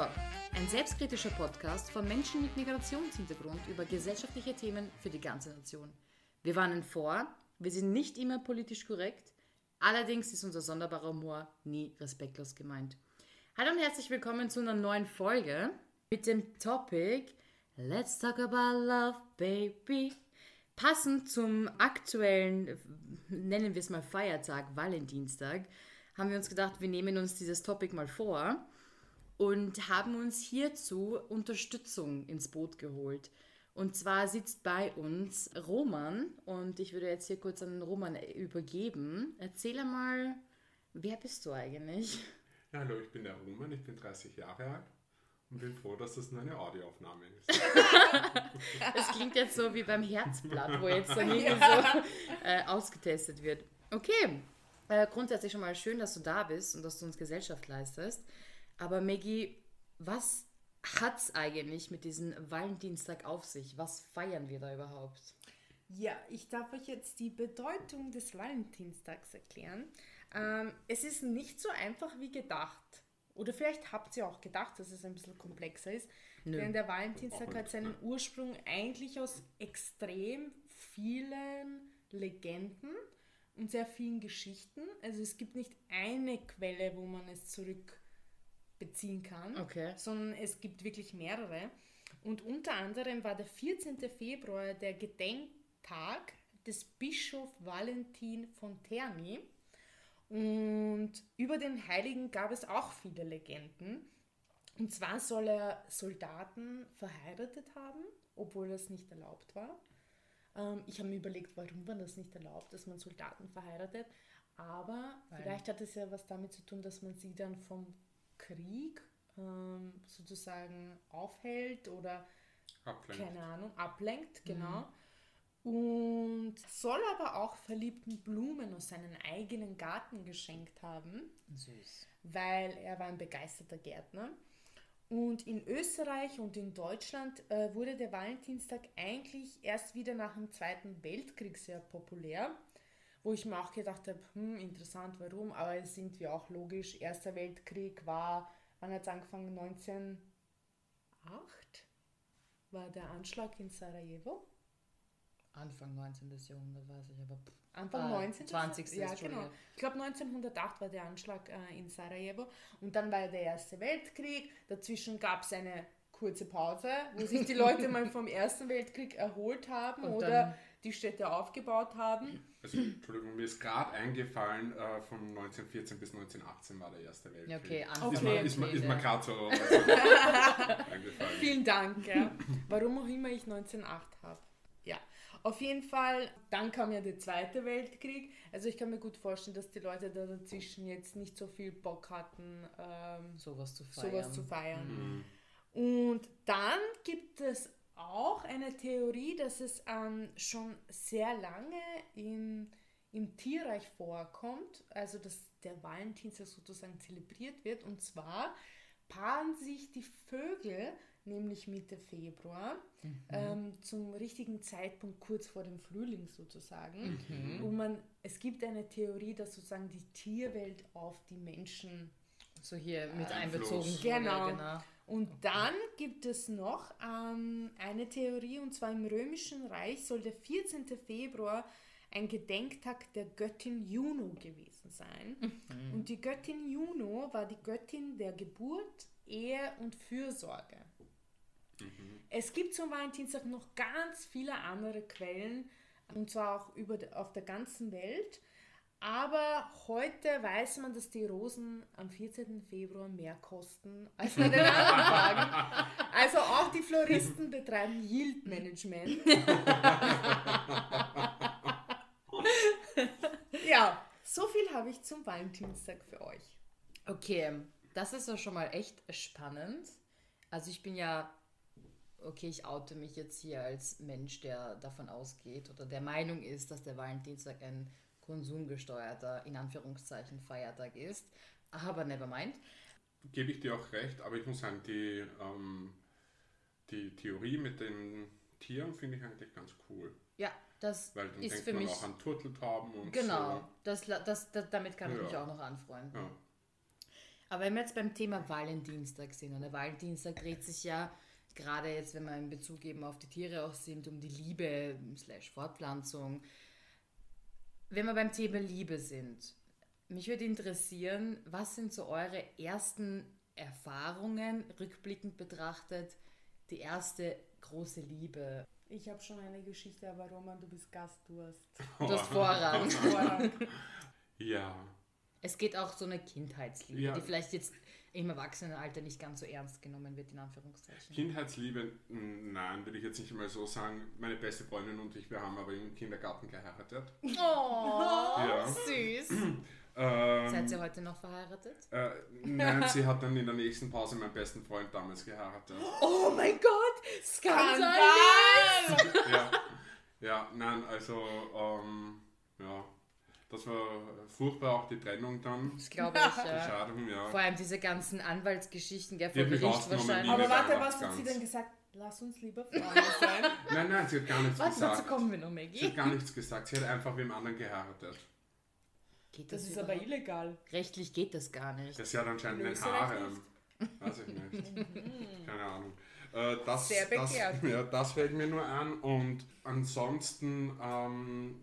Tuschentalk, ein selbstkritischer Podcast von Menschen mit Migrationshintergrund über gesellschaftliche Themen für die ganze Nation. Wir warnen vor, wir sind nicht immer politisch korrekt, allerdings ist unser sonderbarer Humor nie respektlos gemeint. Hallo und herzlich willkommen zu einer neuen Folge mit dem Topic Let's Talk About Love, Baby. Passend zum aktuellen, nennen wir es mal Feiertag, Valentinstag, haben wir uns gedacht, wir nehmen uns dieses Topic mal vor und haben uns hierzu Unterstützung ins Boot geholt. Und zwar sitzt bei uns Roman und ich würde jetzt hier kurz an Roman übergeben. Erzähl mal, wer bist du eigentlich? Ja, hallo, ich bin der Roman, ich bin 30 Jahre alt und bin froh, dass das nur eine Audioaufnahme ist. Das klingt jetzt so wie beim Herzblatt, wo jetzt dann irgendwie so äh, ausgetestet wird. Okay, äh, grundsätzlich schon mal schön, dass du da bist und dass du uns Gesellschaft leistest. Aber Maggie, was hat's eigentlich mit diesem Valentinstag auf sich? Was feiern wir da überhaupt? Ja, ich darf euch jetzt die Bedeutung des Valentinstags erklären. Ähm, es ist nicht so einfach wie gedacht. Oder vielleicht habt ihr auch gedacht, dass es ein bisschen komplexer ist. Nö. Denn der Valentinstag hat seinen nein. Ursprung eigentlich aus extrem vielen Legenden und sehr vielen Geschichten. Also es gibt nicht eine Quelle, wo man es zurückbeziehen kann Okay. sondern es gibt wirklich mehrere. Und unter anderem war der 14. Februar der Gedenktag des Bischof Valentin von Terni. Und über den Heiligen gab es auch viele Legenden. Und zwar soll er Soldaten verheiratet haben, obwohl das nicht erlaubt war. Ähm, ich habe mir überlegt, warum war das nicht erlaubt, dass man Soldaten verheiratet. Aber Weil- vielleicht hat es ja was damit zu tun, dass man sie dann vom Krieg ähm, sozusagen aufhält oder Ablenken. keine Ahnung, ablenkt, genau. Und soll aber auch verliebten Blumen aus seinem eigenen Garten geschenkt haben Süß. weil er war ein begeisterter Gärtner. Und in Österreich und in Deutschland äh, wurde der Valentinstag eigentlich erst wieder nach dem Zweiten Weltkrieg sehr populär, wo ich mir auch gedacht habe, hm, interessant, warum, aber es sind wir auch logisch. Erster Weltkrieg war, wann hat es angefangen? 1908 war der Anschlag in Sarajevo. Anfang 19. Jahrhundert, weiß ich, aber pff, Anfang Ah, 19. 20. Ja, genau. Ich glaube 1908 war der Anschlag äh, in Sarajevo und dann war der Erste Weltkrieg. Dazwischen gab es eine kurze Pause, wo sich die Leute mal vom Ersten Weltkrieg erholt haben Und oder die Städte aufgebaut haben. Also, Entschuldigung, mir ist gerade eingefallen, äh, von 1914 bis 1918 war der Erste Weltkrieg. Ja, okay, Ist Anfang mir, ist mir, ist mir ja. gerade so also, eingefallen. Vielen Dank, ja. Warum auch immer ich 1908 habe. Ja, auf jeden Fall, dann kam ja der Zweite Weltkrieg. Also ich kann mir gut vorstellen, dass die Leute da dazwischen jetzt nicht so viel Bock hatten, ähm, sowas zu feiern. sowas zu feiern. Mhm. Und dann gibt es auch eine Theorie, dass es ähm, schon sehr lange im, im Tierreich vorkommt, also dass der Valentinstag sozusagen zelebriert wird. Und zwar paaren sich die Vögel, nämlich Mitte Februar, ähm, zum richtigen Zeitpunkt kurz vor dem Frühling sozusagen. Und man, es gibt eine Theorie, dass sozusagen die Tierwelt auf die Menschen So hier mit Einfluss. einbezogen wurde, Genau. genau. Und dann gibt es noch ähm, eine Theorie, und zwar im Römischen Reich soll der 14. Februar ein Gedenktag der Göttin Juno gewesen sein. Und die Göttin Juno war die Göttin der Geburt, Ehe und Fürsorge. Es gibt zum Valentinstag noch ganz viele andere Quellen, und zwar auch über, auf der ganzen Welt. Aber heute weiß man, dass die Rosen am 14. Februar mehr kosten als an den anderen Tagen. Also auch die Floristen betreiben Yield Management. ja, so viel habe ich zum Valentinstag für euch. Okay, das ist ja schon mal echt spannend. Also ich bin ja, okay, ich oute mich jetzt hier als Mensch, der davon ausgeht oder der Meinung ist, dass der Valentinstag ein konsumgesteuerter, in Anführungszeichen, Feiertag ist. Aber never mind. Gebe ich dir auch recht, aber ich muss sagen, die, ähm, die Theorie mit den Tieren finde ich eigentlich ganz cool. Ja, das Weil dann ist denkt für man mich. auch an Turteltauben und Genau, so. das, das, das, damit kann ich Ja. mich auch noch anfreunden. Ja. Aber wenn wir jetzt beim Thema Valentinstag sind, und der Valentinstag dreht sich ja, gerade jetzt, wenn wir in Bezug eben auf die Tiere auch sind, um die Liebe slash Fortpflanzung. Wenn wir beim Thema Liebe sind, mich würde interessieren, was sind so eure ersten Erfahrungen, rückblickend betrachtet, die erste große Liebe? Ich habe schon eine Geschichte, aber Roman, du bist Gast, du hast Du hast Vorrang. Vorrang. Ja, Es geht auch so eine Kindheitsliebe, Ja. die vielleicht jetzt im Erwachsenenalter nicht ganz so ernst genommen wird, in Anführungszeichen. Kindheitsliebe, m, nein, würde ich jetzt nicht einmal so sagen. Meine beste Freundin und ich, wir haben aber im Kindergarten geheiratet. Oh, Ja. süß. Ähm, Seid ihr heute noch verheiratet? äh, nein, sie hat dann in der nächsten Pause meinen besten Freund damals geheiratet. Oh mein Gott, Skandal! Ja, ja nein, also, ähm, ja, das war furchtbar auch die Trennung dann, Das glaube ich, die ja. Scheidung, ja. Vor allem diese ganzen Anwaltsgeschichten, gell, Die vor Gericht wahrscheinlich. Aber warte, was hat sie denn gesagt? Lass uns lieber Freunde sein. Nein, nein, sie hat gar nichts Warte, dazu gesagt. kommen wir noch, Sie Maggie. hat gar nichts gesagt, sie hat einfach wem anderen geheiratet. Geht Das das, ist aber illegal. Rechtlich geht das gar nicht. Das hat anscheinend In ein Harem. Weiß ich nicht. Keine Ahnung. Äh, das, Sehr begehrt. Das, ja, das fällt mir nur an. Und ansonsten ähm,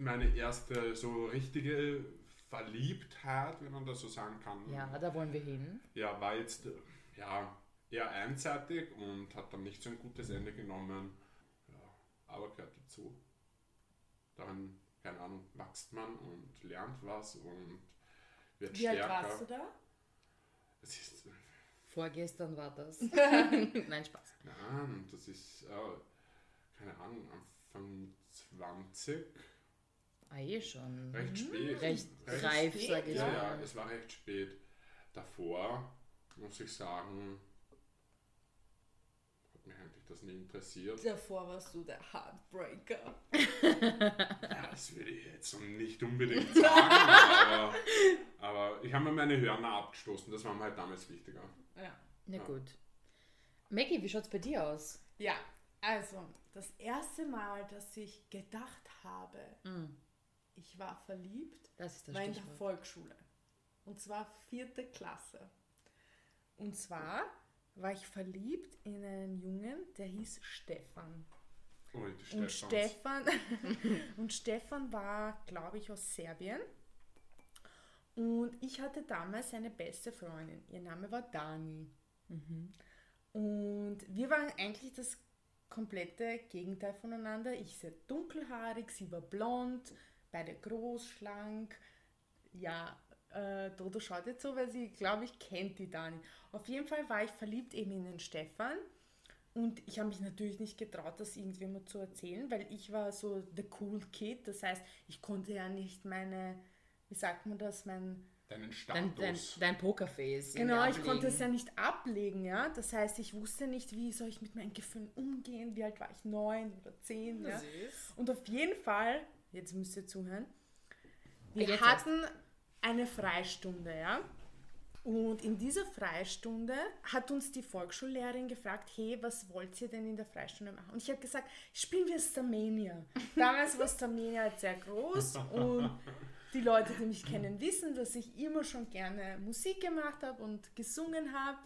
meine erste so richtige Verliebtheit, wenn man das so sagen kann, Ja, da wollen wir hin. ja, war jetzt äh, ja, eher einseitig und hat dann nicht so ein gutes Ende genommen. Ja, aber gehört dazu. Daran, keine Ahnung, wächst man und lernt was und wird Wie alt stärker. warst du da? Es ist, Vorgestern war das. Nein, Spaß. nein, das ist, äh, keine Ahnung, Anfang 20, Ah, eh schon. recht spät. Recht reif, spät, sage ich Ja, mal. ja, es war recht spät. Davor, muss ich sagen, hat mich eigentlich das nie interessiert. Davor warst du der Heartbreaker. Ja, das würde ich jetzt so nicht unbedingt sagen, aber, aber ich habe mir meine Hörner abgestoßen, das war mir halt damals wichtiger. Ja. Na Ja. gut. Maggie, wie schaut's bei dir aus? ja, also das erste Mal, dass ich gedacht habe, Mm, ich war verliebt, das ist das war in der. Volksschule. Und zwar vierte Klasse. Und zwar war ich verliebt in einen Jungen, der hieß Stefan. Oh, die Und. Stefan, und Stefan war, glaube ich, aus Serbien. Und ich hatte damals eine beste Freundin. Ihr Name war Dani. Und wir waren eigentlich das komplette Gegenteil voneinander. Ich sehr dunkelhaarig, sie war blond, beide groß, schlank. Ja, äh, Dodo schaut jetzt so, weil sie, glaube ich, kennt die Dani. Auf jeden Fall war ich verliebt eben in den Stefan. Und ich habe mich natürlich nicht getraut, das irgendjemand zu erzählen, weil ich war so the cool kid. Das heißt, ich konnte ja nicht meine, wie sagt man das, mein Deinen Dein, dein, Status. dein Pokerface. Genau, ich konnte es ja nicht ablegen, ja. Das heißt, ich wusste nicht, wie soll ich mit meinen Gefühlen umgehen. Wie alt war ich? Neun oder zehn, ja. Süß. Und auf jeden Fall, jetzt müsst ihr zuhören, wir Jetzt hatten eine Freistunde, ja. Und in dieser Freistunde hat uns die Volksschullehrerin gefragt, hey, was wollt ihr denn in der Freistunde machen? Und ich habe gesagt, spielen wir Starmania. Damals war Starmania halt sehr groß und die Leute, die mich kennen, wissen, dass ich immer schon gerne Musik gemacht habe und gesungen habe.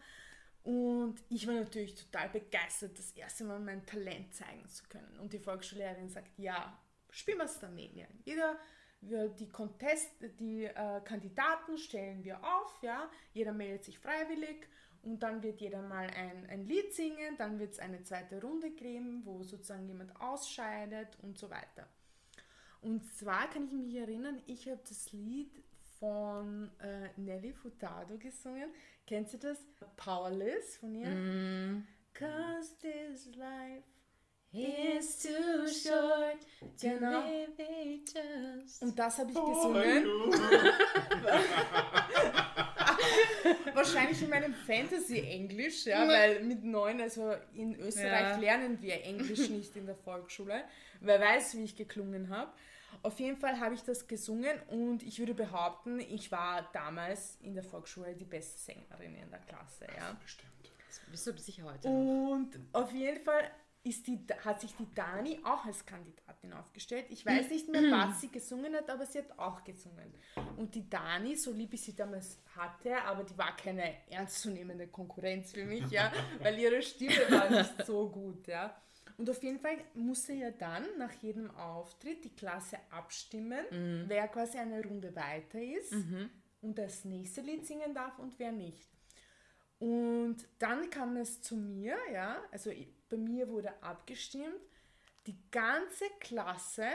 Und ich war natürlich total begeistert, das erste Mal mein Talent zeigen zu können. Und die Volksschullehrerin sagt, ja, spielen wir Starmania. Jeder, wir, die Contest, die äh, Kandidaten stellen wir auf, ja. Jeder meldet sich freiwillig und dann wird jeder mal ein, ein Lied singen, dann wird es eine zweite Runde geben, wo sozusagen jemand ausscheidet und so weiter. Und zwar kann ich mich erinnern, ich habe das Lied von äh, Nelly Furtado gesungen. Kennt ihr das? Powerless von ihr. Mm. Cause this life. It's too short to Genau. live it just. Und das habe ich Oh, gesungen. Wahrscheinlich in meinem Fantasy-Englisch, ja, weil mit neun, also in Österreich Ja. lernen wir Englisch nicht in der Volksschule. Wer weiß, wie ich geklungen habe. Auf jeden Fall habe ich das gesungen und ich würde behaupten, ich war damals in der Volksschule die beste Sängerin in der Klasse, ja. Bestimmt. Das bist du sicher heute noch. Und auf jeden Fall ist die, hat sich die Dani auch als Kandidatin aufgestellt. Ich weiß nicht mehr, was sie gesungen hat, aber sie hat auch gesungen. Und die Dani, so lieb ich sie damals hatte, aber die war keine ernstzunehmende Konkurrenz für mich, ja, weil ihre Stimme war nicht so gut, ja. Und auf jeden Fall musste ja dann nach jedem Auftritt die Klasse abstimmen, wer quasi eine Runde weiter ist und das nächste Lied singen darf und wer nicht. Und dann kam es zu mir, ja, also bei mir wurde abgestimmt. Die ganze Klasse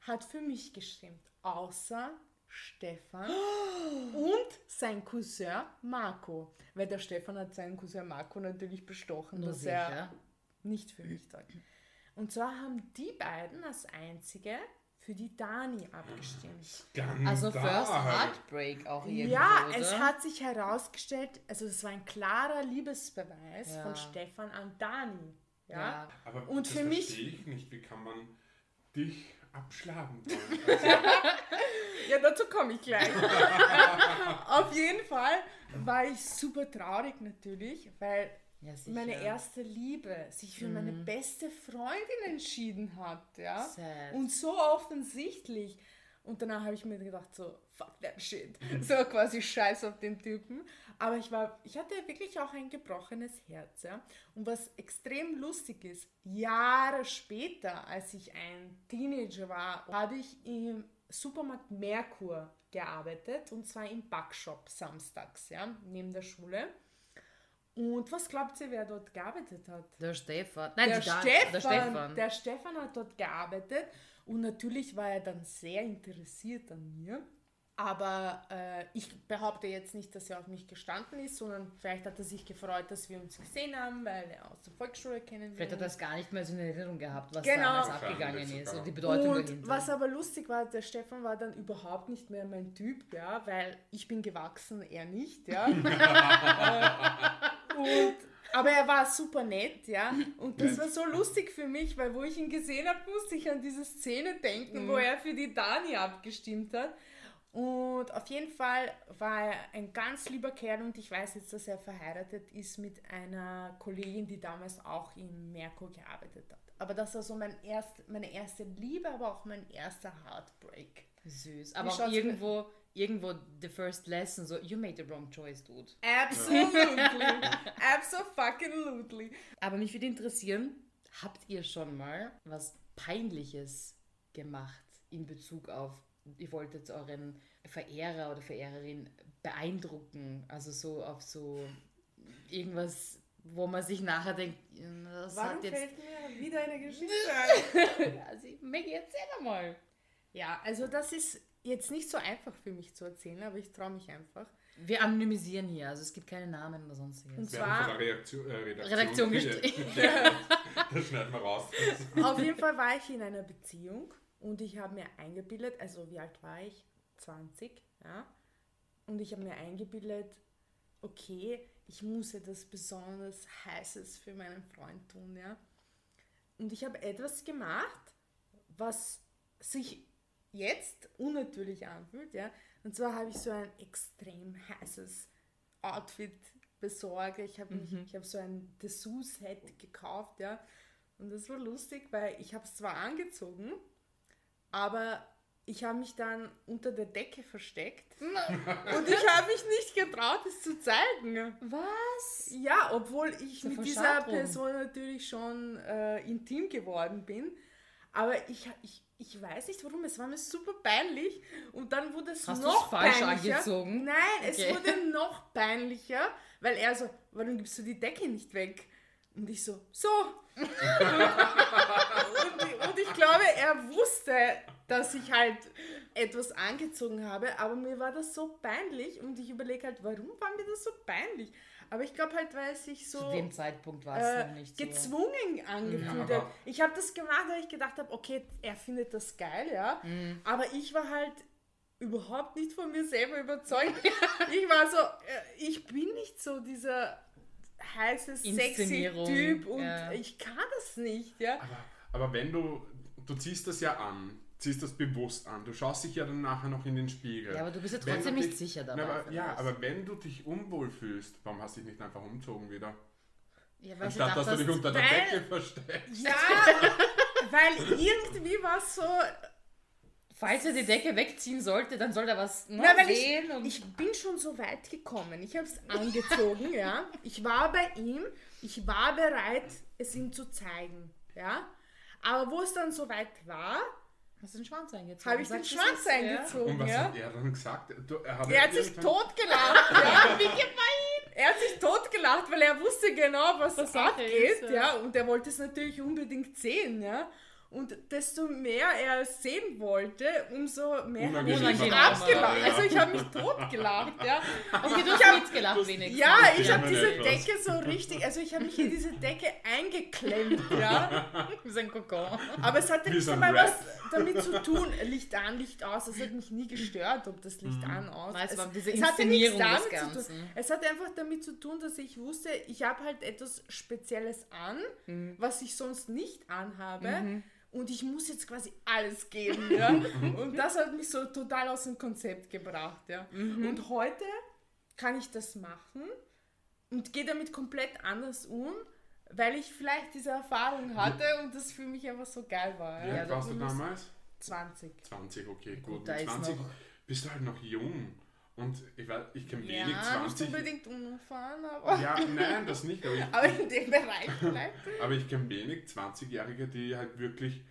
hat für mich gestimmt, außer Stefan und sein Cousin Marco. Weil der Stefan hat seinen Cousin Marco natürlich bestochen, Nur dass er sicher. nicht für mich sagt. Und zwar haben die beiden als einzige für die Dani abgestimmt. Skandal. Also First Heartbreak auch irgendwie. Ja, oder? es hat sich herausgestellt, also es war ein klarer Liebesbeweis Ja. von Stefan an Dani. Ja. Ja. Aber Und das für mich- verstehe ich nicht. Wie kann man dich abschlagen wollen? Also, Ja, dazu komme ich gleich. Auf jeden Fall war ich super traurig natürlich, weil Ja, meine erste Liebe sich für meine beste Freundin entschieden hat, ja. Sad. Und so offensichtlich. Und danach habe ich mir gedacht, so, fuck that shit. So quasi scheiß auf den Typen. Aber ich war, ich hatte wirklich auch ein gebrochenes Herz, ja. Und was extrem lustig ist, Jahre später, als ich ein Teenager war, habe ich im Supermarkt Merkur gearbeitet und zwar im Backshop samstags, ja, neben der Schule. Und was glaubt ihr, wer dort gearbeitet hat? Der Stefan. Nein, der, Stefan, der Stefan. der Stefan hat dort gearbeitet und natürlich war er dann sehr interessiert an mir. Aber äh, ich behaupte jetzt nicht, dass er auf mich gestanden ist, sondern vielleicht hat er sich gefreut, dass wir uns gesehen haben, weil er aus der Volksschule kennen Vielleicht hat wir er das gar nicht mehr so in Erinnerung gehabt, was Genau. damals abgegangen ist und die Bedeutung und dahinter. was aber lustig war, der Stefan war dann überhaupt nicht mehr mein Typ, ja, weil ich bin gewachsen, er nicht, ja. Und, aber er war super nett, ja. Und das war so lustig für mich, weil wo ich ihn gesehen habe, musste ich an diese Szene denken, wo er für die Dani abgestimmt hat. Und auf jeden Fall war er ein ganz lieber Kerl und ich weiß jetzt, dass er verheiratet ist mit einer Kollegin, die damals auch im Merkur gearbeitet hat. Aber das war so mein erst, meine erste Liebe, aber auch mein erster Heartbreak. Süß. Aber auch irgendwo, irgendwo the first lesson, so, you made the wrong choice, dude. Absolutely. Absolutely. Aber mich würde interessieren, habt ihr schon mal was Peinliches gemacht in Bezug auf, ihr wolltet euren Verehrer oder Verehrerin beeindrucken? Also so auf so irgendwas, wo man sich nachher denkt, das Warum hat jetzt... fällt mir wieder eine Geschichte ein? Also, Maggie, erzähl mal. Ja, also das ist jetzt nicht so einfach für mich zu erzählen, aber ich traue mich einfach. Wir anonymisieren hier, also es gibt keine Namen oder sonstiges. Und werden zwar- von der Reaktion, äh, Redaktion, Redaktion gestellt. das schneiden wir raus. Auf jeden Fall war ich in einer Beziehung und ich habe mir eingebildet, also wie alt war ich? 20, ja. Und ich habe mir eingebildet, okay, ich muss etwas besonders Heißes für meinen Freund tun, ja. Und ich habe etwas gemacht, was sich jetzt unnatürlich anfühlt, ja. Und zwar habe ich so ein extrem heißes Outfit besorgt. Ich habe ich habe so ein Dessous-Set gekauft, ja. Und das war lustig, weil ich habe es zwar angezogen, aber ich habe mich dann unter der Decke versteckt. Und ich habe mich nicht getraut, es zu zeigen. Was? Ja, obwohl ich So mit dieser. Person natürlich schon äh, intim geworden bin. Aber ich, ich, ich weiß nicht warum, es war mir super peinlich. Und dann wurde es Hast noch falsch peinlicher. angezogen? Nein, Okay. es wurde noch peinlicher, weil er so, warum gibst du die Decke nicht weg? Und ich so, so. und, und ich glaube, er wusste, dass ich halt etwas angezogen habe, aber mir war das so peinlich und ich überlege halt, warum war mir das so peinlich? Aber ich glaube halt, weil es sich so Zu dem Zeitpunkt war es äh, noch nicht so. gezwungen angefühlt Ja, hat. Ich habe das gemacht, weil ich gedacht habe, okay, er findet das geil, ja. Mhm. Aber ich war halt überhaupt nicht von mir selber überzeugt. ich war so, äh, ich bin nicht so dieser heiße, sexy Typ und ja. ich kann das nicht, ja. Aber, aber wenn du, du ziehst das ja an, ziehst das bewusst an, du schaust dich ja dann nachher noch in den Spiegel. Ja, aber du bist ja Wenn trotzdem du nicht dich- sicher dabei. Na, aber, ja, aber wenn du dich unwohl fühlst, warum hast du dich nicht einfach umzogen wieder? Ja, weil Anstatt dass du dich unter der Decke versteckst. Ja, weil irgendwie war es so, falls er die Decke wegziehen sollte, dann soll er was ne, Na, weil sehen. und ich, ich bin schon so weit gekommen. Ich habe es angezogen, ja. Ich war bei ihm, ich war bereit, es ihm zu zeigen, ja. Aber wo es dann so weit war, hast du den Schwanz eingezogen? habe ich den Schwanz eingezogen, Und was ja. hat er dann gesagt? Du, er, hat Er hat sich totgelacht, ja. Wie gemein! Er hat sich totgelacht, weil er wusste genau, was, Was das Sache abgeht, ist, ja. ja. Und er wollte es natürlich unbedingt sehen, ja. Und desto mehr er es sehen wollte, umso mehr habe ich mich abgelacht. ja. Also ich habe mich totgelacht, ja. Okay, du Ich hast hab- mitgelacht wenigstens. Ja, ich habe diese etwas. Decke so richtig, also ich habe mich in diese Decke eingeklemmt, ja. Wie so ein Kokon. Aber es hatte nicht so einmal Rap. was damit zu tun, Licht an, Licht aus. Es hat mich nie gestört, ob das Licht an, aus. Nein, es war diese hatte nichts Inszenierung damit des zu tun. Ganzen. Es hat einfach damit zu tun, dass ich wusste, ich habe halt etwas Spezielles an, Mhm. was ich sonst nicht anhabe. Und ich muss jetzt quasi alles geben, ja. Und das hat mich so total aus dem Konzept gebracht, ja. Mhm. Und heute kann ich das machen und gehe damit komplett anders um, weil ich vielleicht diese Erfahrung hatte und das für mich einfach so geil war. Wie Ja. alt warst du damals? 20. 20, okay, gut. Gut, da Mit ist 20 noch- bist du halt noch jung. Und ich weiß, ich kenne Ja, wenig nicht 20. unbedingt unerfahren, aber, Ja, nein, das nicht. Aber ich, aber in dem Bereich vielleicht. aber ich kenne wenig 20-Jährige, die halt wirklich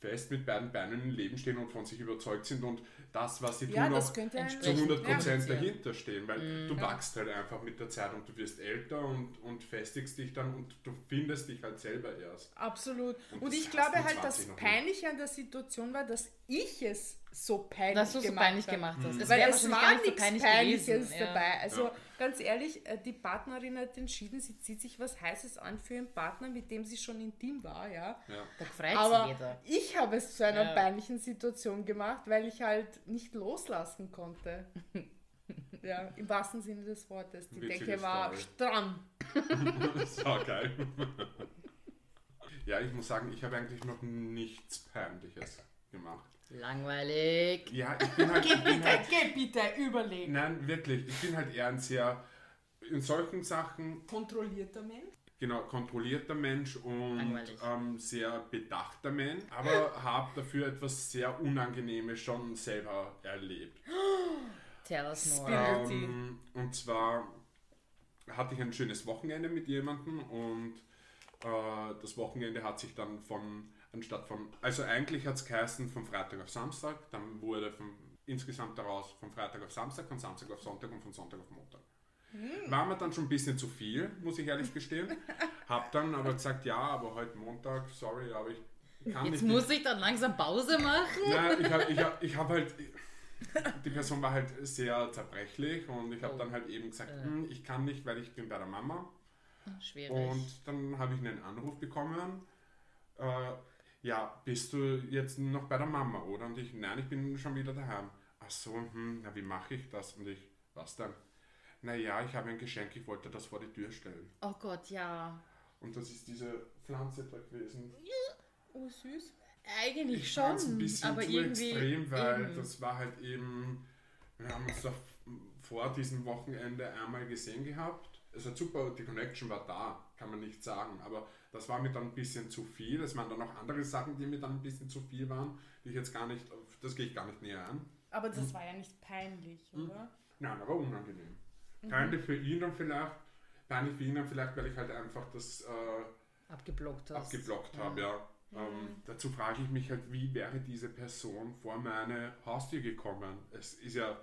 fest mit beiden Beinen im Leben stehen und von sich überzeugt sind und das, was sie Ja, tun, auch zu entsprechend 100% kommunizieren. dahinter stehen, weil du wachst halt einfach mit der Zeit und du wirst älter und, und festigst dich dann und du findest dich halt selber erst. Absolut. Und Und ich glaube halt, 20 das. Peinliche an der Situation war, dass ich es so peinlich Dass du so gemacht peinlich gemacht hast. Es Weil es war so nichts peinlich Peinliches gewesen. Ja. dabei. Also Ja. ganz ehrlich, äh, die Partnerin hat entschieden, sie zieht sich was Heißes an für ihren Partner, mit dem sie schon intim war, ja. Ja. Da freut sich Aber jeder. ich habe es zu einer Ja. peinlichen Situation gemacht, weil ich halt nicht loslassen konnte. ja, im wahrsten Sinne des Wortes. Die Witzige Decke war Story. stramm. So geil. ja, ich muss sagen, ich habe eigentlich noch nichts Peinliches gemacht. Langweilig. Ja, ich bin halt. Geh bitte, halt geh bitte, überlegen. nein, wirklich. Ich bin halt eher ein sehr. In solchen Sachen, Kontrollierter Mensch. genau, kontrollierter Mensch und ähm, sehr bedachter Mensch, aber habe dafür etwas sehr Unangenehmes schon selber erlebt. Tell us more. Ähm, und zwar hatte ich ein schönes Wochenende mit jemandem und äh, das Wochenende hat sich dann von, anstatt von, also eigentlich hat es geheißen von Freitag auf Samstag, dann wurde von, insgesamt daraus von Freitag auf Samstag, von Samstag auf Sonntag und von Sonntag auf Montag. War mir dann schon ein bisschen zu viel, muss ich ehrlich gestehen. Hab dann aber gesagt, ja, aber heute Montag, sorry, aber ich kann Jetzt nicht. muss ich dann langsam Pause machen. Nein, ich habe ich hab, ich hab halt. Die Person war halt sehr zerbrechlich und ich habe Oh. dann halt eben gesagt, hm, ich kann nicht, weil ich bin bei der Mama. Schwierig. Und dann habe ich einen Anruf bekommen. Äh, ja, bist du jetzt noch bei der Mama, oder? Und ich, nein, ich bin schon wieder daheim. Ach so, hm, na, wie mache ich das? Und ich, was dann? Naja, ich habe ein Geschenk, ich wollte das vor die Tür stellen. oh Gott, ja. Und das ist diese Pflanze da gewesen. Oh, süß. Eigentlich Ich schon, ein bisschen aber zu irgendwie extrem, weil eben. das war halt eben, wir haben uns da vor diesem Wochenende einmal gesehen gehabt. Es hat super, die Connection war da, kann man nicht sagen, aber das war mir dann ein bisschen zu viel. Es waren dann noch andere Sachen, die mir dann ein bisschen zu viel waren, die ich jetzt gar nicht, das gehe ich gar nicht näher an. Aber das war ja nicht peinlich, oder? Nein, aber unangenehm. Peinlich für ihn dann vielleicht, peinlich für ihn dann vielleicht, weil ich halt einfach das äh, abgeblockt abgeblockt habe, ja. Ähm, dazu frage ich mich halt, wie wäre diese Person vor meine Haustür gekommen? Es ist ja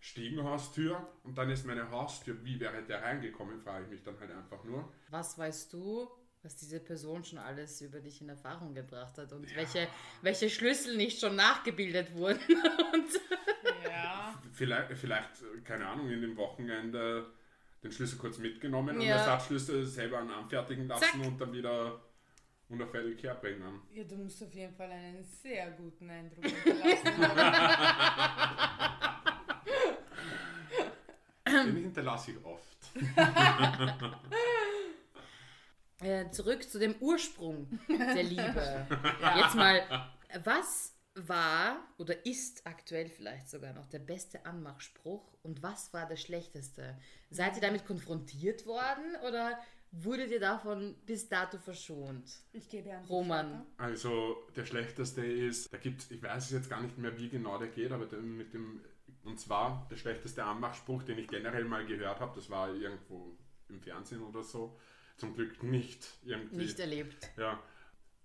Stiegenhaustür und dann ist meine Haustür. Wie wäre der reingekommen, frage ich mich dann halt einfach nur. Was weißt du, was diese Person schon alles über dich in Erfahrung gebracht hat und welche, welche Schlüssel nicht schon nachgebildet wurden? und Ja. Vielleicht, vielleicht, keine Ahnung, in dem Wochenende den Schlüssel kurz mitgenommen und Ja. Ersatzschlüssel selber anfertigen lassen Zack. und dann wieder unauffällig herbringen. Ja, du musst auf jeden Fall einen sehr guten Eindruck hinterlassen. Den hinterlasse ich oft. äh, zurück zu dem Ursprung der Liebe. Jetzt mal, was war oder ist aktuell vielleicht sogar noch der beste Anmachspruch und was war der schlechteste? Seid ihr damit konfrontiert worden oder wurdet ihr davon bis dato verschont? Ich gebe an Roman. Also der schlechteste ist, da gibt's, ich weiß jetzt gar nicht mehr, wie genau der geht, aber der, mit dem, und zwar der schlechteste Anmachspruch, den ich generell mal gehört habe, das war irgendwo im Fernsehen oder so, zum Glück nicht irgendwie. Nicht erlebt. Ja,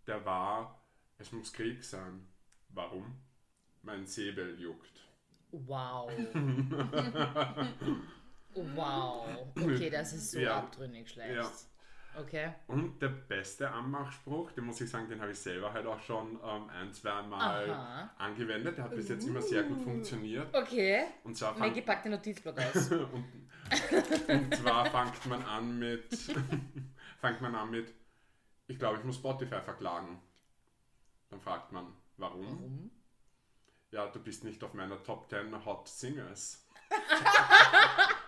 der war, es muss Krieg sein. Warum? Mein Säbel juckt. Wow. wow. Okay, das ist so Ja. abtrünnig schlecht. Ja. Okay. Und der beste Anmachspruch, den muss ich sagen, den habe ich selber halt auch schon ähm, ein, zwei Mal Aha. angewendet. Der hat bis jetzt immer sehr gut funktioniert. Okay. Und zwar, fang, Maggie packt den Notizblock aus. und, und zwar fängt man an mit, fängt man an mit, ich glaube, ich muss Spotify verklagen. Dann fragt man, warum? Warum? Ja, du bist nicht auf meiner Top 10 Hot Singers.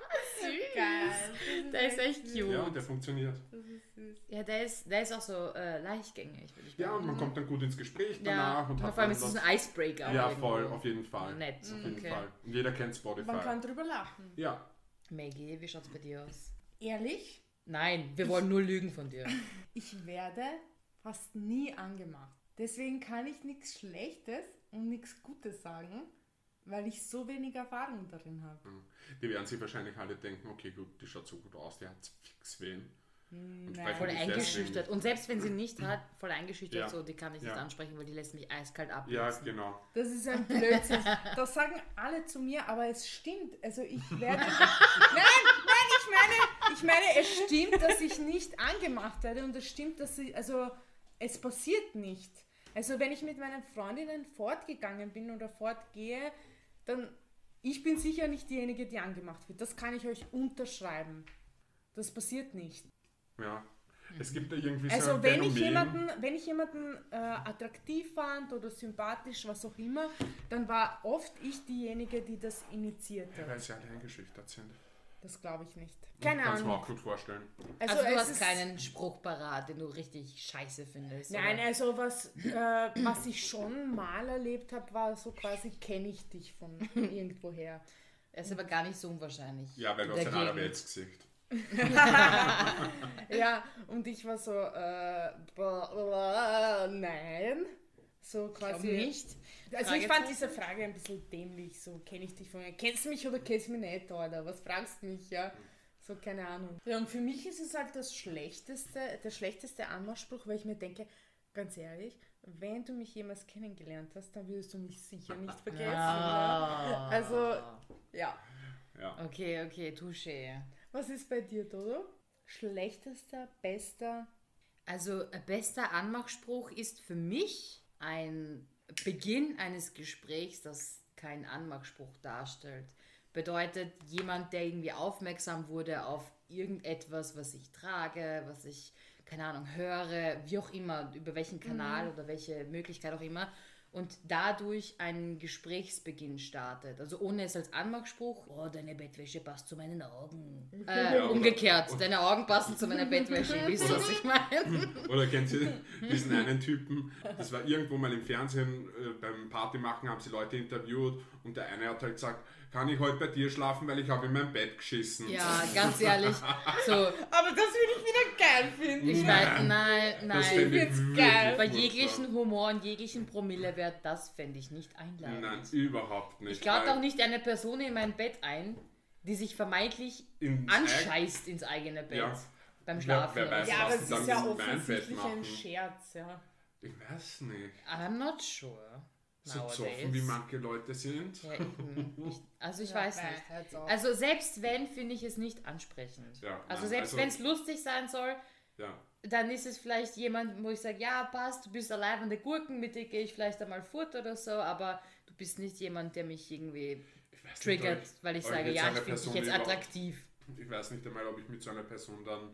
Geil. Der ist echt cute. Ja, und der funktioniert. Das ist süß. Ja, der ist, der ist auch so äh, leichtgängig, würde ich Ja, und sagen. man kommt dann gut ins Gespräch Ja, danach. und und hat vor allem ist es ein Icebreaker. Ja, irgendwo. voll, auf jeden Fall. Nett. Auf jeden Okay. Fall. Und jeder kennt Spotify. Man kann drüber lachen. ja, Maggie, wie schaut's bei dir aus? Ehrlich, Nein, wir wollen nur Lügen von dir. ich werde fast nie angemacht. Deswegen kann ich nichts Schlechtes und nichts Gutes sagen, weil ich so wenig Erfahrung darin habe. die werden sich wahrscheinlich alle denken, okay, gut, die schaut so gut aus, die hat fix wen. Und Nein. sprechen Voll eingeschüchtert. deswegen- Und selbst wenn sie nicht hat, voll eingeschüchtert, Ja. so, die kann ich nicht Ja. ansprechen, weil die lässt mich eiskalt ab. Ja, genau. Das ist ein Blödsinn. Das sagen alle zu mir, aber es stimmt. Also ich werde. nein, nein, ich meine, ich meine, es stimmt, dass ich nicht angemacht werde und es stimmt, dass ich, also es passiert nicht. Also wenn ich mit meinen Freundinnen fortgegangen bin oder fortgehe, dann ich bin sicher nicht diejenige, die angemacht wird. Das kann ich euch unterschreiben. Das passiert nicht. Ja. Es gibt da irgendwie so Also ein wenn ich Phänomen. jemanden, wenn ich jemanden äh, attraktiv fand oder sympathisch, was auch immer, dann war oft ich diejenige, die das initiierte. Weil sie alle eingeschüchtert sind. Das glaube ich nicht. Keine Kannst du mir Ahnung. auch gut vorstellen. Also, du es hast keinen Spruch parat, den du richtig scheiße findest. Nein, oder? also was, äh, was ich schon mal erlebt habe, war so quasi, kenne ich dich von irgendwoher. Er ist aber gar nicht so unwahrscheinlich. Ja, weil du hast ein Gegend. Allerweltsgesicht. Ja, und ich war so, äh, bla, bla, nein. So Ich quasi. nicht. Also ich fand diese Frage ein bisschen dämlich, so kenne ich dich von kennst du mich oder kennst du mich nicht, oder was fragst du mich, ja? So, keine Ahnung. Ja, und für mich ist es halt das schlechteste, der schlechteste Anmachspruch, weil ich mir denke, ganz ehrlich, wenn du mich jemals kennengelernt hast, dann würdest du mich sicher nicht vergessen. Ah. Ja? Also, ja. Ja. Okay, okay, touché. Was ist bei dir, Dodo? Schlechtester, bester? Also, ein bester Anmachspruch ist für mich ein Beginn eines Gesprächs, das kein Anmachspruch darstellt. Bedeutet, jemand, der irgendwie aufmerksam wurde auf irgendetwas, was ich trage, was ich, keine Ahnung, höre, wie auch immer, über welchen Kanal oder welche Möglichkeit auch immer, und dadurch einen Gesprächsbeginn startet. Also ohne es als Anmachspruch, oh, deine Bettwäsche passt zu meinen Augen. Äh, Ja, umgekehrt, oder- deine Augen passen zu meiner Bettwäsche. Wisst ihr, was ich meine? Oder kennt ihr diesen einen Typen, das war irgendwo mal im Fernsehen, äh, beim Party machen haben sie Leute interviewt und der eine hat halt gesagt, kann ich heute bei dir schlafen, weil ich habe in mein Bett geschissen. Ja, ganz ehrlich. So, Aber das würde ich wieder geil finden. ich meine, nein, das nein. fände ich find's wirklich geil. Bei jeglichen Humor und jeglichen Promillewert, das fände ich nicht einladend. Nein, überhaupt nicht. ich lade weil auch nicht eine Person in mein Bett ein, die sich vermeintlich ins anscheißt ins eigene Bett. Ja. Beim Wer- Schlafen. wer oder weiß. Ja, aber es ist ja offensichtlich ein. Scherz, ja. Ich weiß nicht. I'm not sure. So zoffen wie manche Leute sind. Ja, eben. Ich, also ich Ja, weiß bäh, nicht. Also selbst wenn, finde ich es nicht ansprechend. Ja, also nein, selbst also- wenn es lustig sein soll, Ja. dann ist es vielleicht jemand, wo ich sage, ja, passt, du bist allein an der Gurken, mit dir gehe ich vielleicht einmal fort oder so, aber du bist nicht jemand, der mich irgendwie nicht, triggert, ich- weil ich sage, ja, ich finde dich jetzt überhaupt- attraktiv. Ich weiß nicht einmal, ob ich mit so einer Person dann.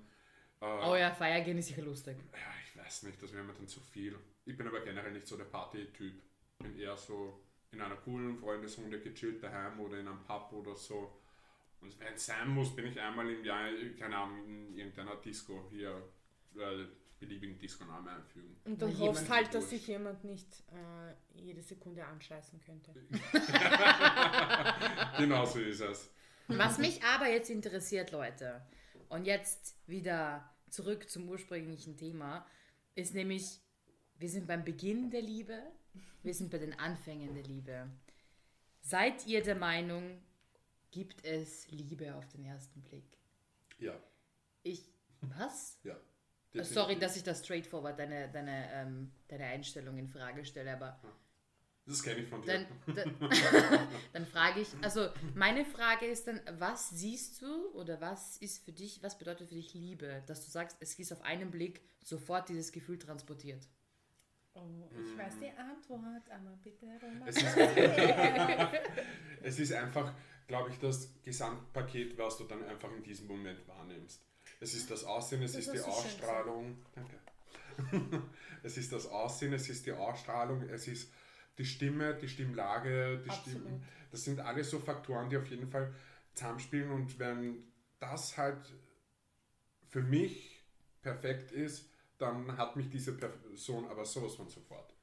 Äh, Oh ja, Feier gehen ist sicher lustig. Ja, ich weiß nicht, das wäre mir dann zu viel. Ich bin aber generell nicht so der Party-Typ. Bin eher so in einer coolen Freundesrunde gechillt daheim oder in einem Pub oder so. Und wenn es sein muss, bin ich einmal im Jahr, keine Ahnung, in irgendeiner Disco hier, äh, beliebigen Disco-Namen einfügen. Und dann hoffst halt, dass sich jemand nicht äh, jede Sekunde anscheißen könnte. genau so ist es. Was mich aber jetzt interessiert, Leute, und jetzt wieder zurück zum ursprünglichen Thema, ist nämlich, wir sind beim Beginn der Liebe, wir sind bei den Anfängen der Liebe. Seid ihr der Meinung, gibt es Liebe auf den ersten Blick? Ja, Ich, was? ja. Äh, Sorry, dass ich das straightforward deine, deine, ähm, deine Einstellung in Frage stelle, aber Das kenne ich von dir. dann, dann, dann frage ich, also meine Frage ist dann, was siehst du oder was ist für dich, was bedeutet für dich Liebe, dass du sagst, es ist auf einen Blick sofort dieses Gefühl transportiert? Oh, ich weiß die Antwort, aber bitte. Es ist, es ist einfach, glaube ich, das Gesamtpaket, was du dann einfach in diesem Moment wahrnimmst. Es ist das Aussehen, es Das ist die Ausstrahlung. Danke. es ist das Aussehen, es ist die Ausstrahlung, es ist die Stimme, die Stimmlage, die Absolut. Stimmen. Das sind alles so Faktoren, die auf jeden Fall zusammenspielen. Und wenn das halt für mich perfekt ist, dann hat mich diese Person aber sowas von sofort.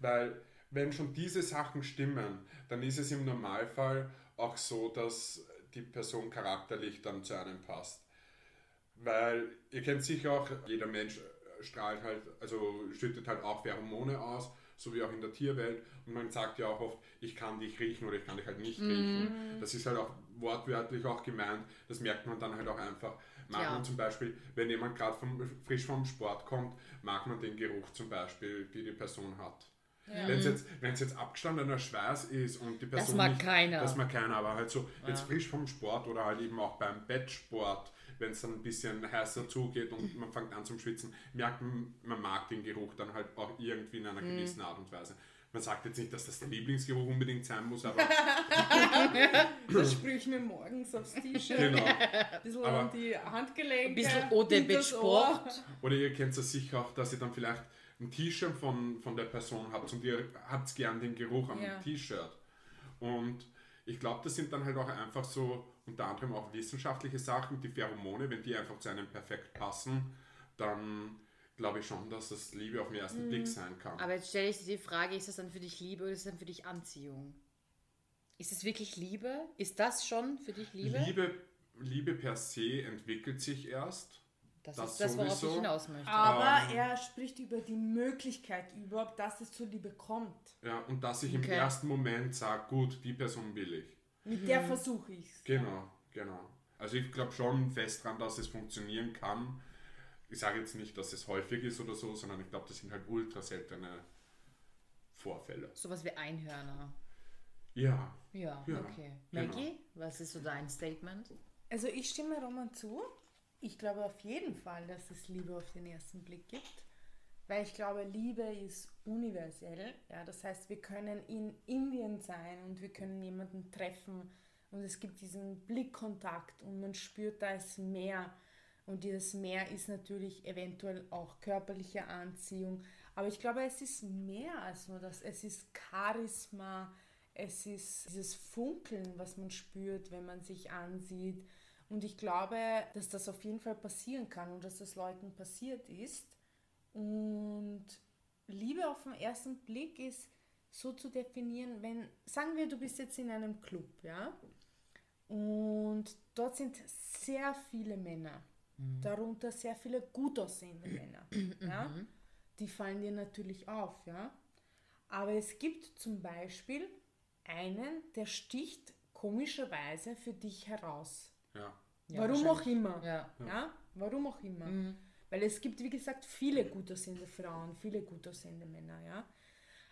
Weil wenn schon diese Sachen stimmen, dann ist es im Normalfall auch so, dass die Person charakterlich dann zu einem passt. Weil ihr kennt sicher auch, jeder Mensch äh, strahlt halt, also schüttet halt auch Pheromone aus, so wie auch in der Tierwelt. Und man sagt ja auch oft, ich kann dich riechen oder ich kann dich halt nicht riechen. Das ist halt auch wortwörtlich auch gemeint. Das merkt man dann halt auch einfach. Mag Ja. man zum Beispiel, wenn jemand gerade vom, frisch vom Sport kommt, mag man den Geruch zum Beispiel, die die Person hat. Wenn es jetzt, wenn's jetzt abgestandener Schweiß ist und die Person mag nicht, keiner. Das mag keiner, aber halt so jetzt frisch vom Sport oder halt eben auch beim Bettsport, wenn es dann ein bisschen heißer zugeht und man fängt an zum Schwitzen, merkt man, man mag den Geruch dann halt auch irgendwie in Mhm. einer gewissen Art und Weise. Man sagt jetzt nicht, dass das der Lieblingsgeruch unbedingt sein muss, aber Das sprühe ich mir morgens aufs T-Shirt, genau. ein bisschen Aber- an die Handgelenke. Ein bisschen Ohr. Sport. Oder ihr kennt es sicher auch, dass ihr dann vielleicht ein T-Shirt von, von der Person habt und ihr habt gern den Geruch am Ja. T-Shirt. Und ich glaube, das sind dann halt auch einfach so unter anderem auch wissenschaftliche Sachen, die Pheromone, wenn die einfach zu einem perfekt passen, dann glaube ich schon, dass das Liebe auf den ersten Blick sein kann. Aber jetzt stelle ich dir die Frage, ist das dann für dich Liebe oder ist das dann für dich Anziehung? Ist es wirklich Liebe? Ist das schon für dich Liebe? Liebe, Liebe per se entwickelt sich erst. das, das ist das, worauf ich hinaus möchte. Aber Ähm. er spricht über die Möglichkeit überhaupt, dass es zur Liebe kommt. Ja, und dass ich im Okay. ersten Moment sage, gut, die Person will ich. Mit der versuche ich es. Genau, genau. Also ich glaube schon fest dran, dass es funktionieren kann. Ich sage jetzt nicht, dass es häufig ist oder so, sondern ich glaube, das sind halt ultra seltene Vorfälle. Sowas wie Einhörner. Ja, Ja, Ja, okay. genau. Maggie, was ist so dein Statement? Also ich stimme Roman zu. Ich glaube auf jeden Fall, dass es Liebe auf den ersten Blick gibt. Weil ich glaube, Liebe ist universell. Ja, das heißt, wir können in Indien sein und wir können jemanden treffen und es gibt diesen Blickkontakt und man spürt, da ist mehr. Und dieses Mehr ist natürlich eventuell auch körperliche Anziehung. Aber ich glaube, es ist mehr als nur das. Es ist Charisma, es ist dieses Funkeln, was man spürt, wenn man sich ansieht. Und ich glaube, dass das auf jeden Fall passieren kann und dass das Leuten passiert ist. Und Liebe auf den ersten Blick ist so zu definieren, wenn, sagen wir, du bist jetzt in einem Club, ja, und dort sind sehr viele Männer, darunter sehr viele gut aussehende Männer, ja, die fallen dir natürlich auf, ja, aber es gibt zum Beispiel einen, der sticht komischerweise für dich heraus. ja. Ja, Warum auch immer. Ja. Ja, warum auch immer. Mhm. Weil es gibt, wie gesagt, viele gut aussehende Frauen, viele gut aussehende Männer, ja.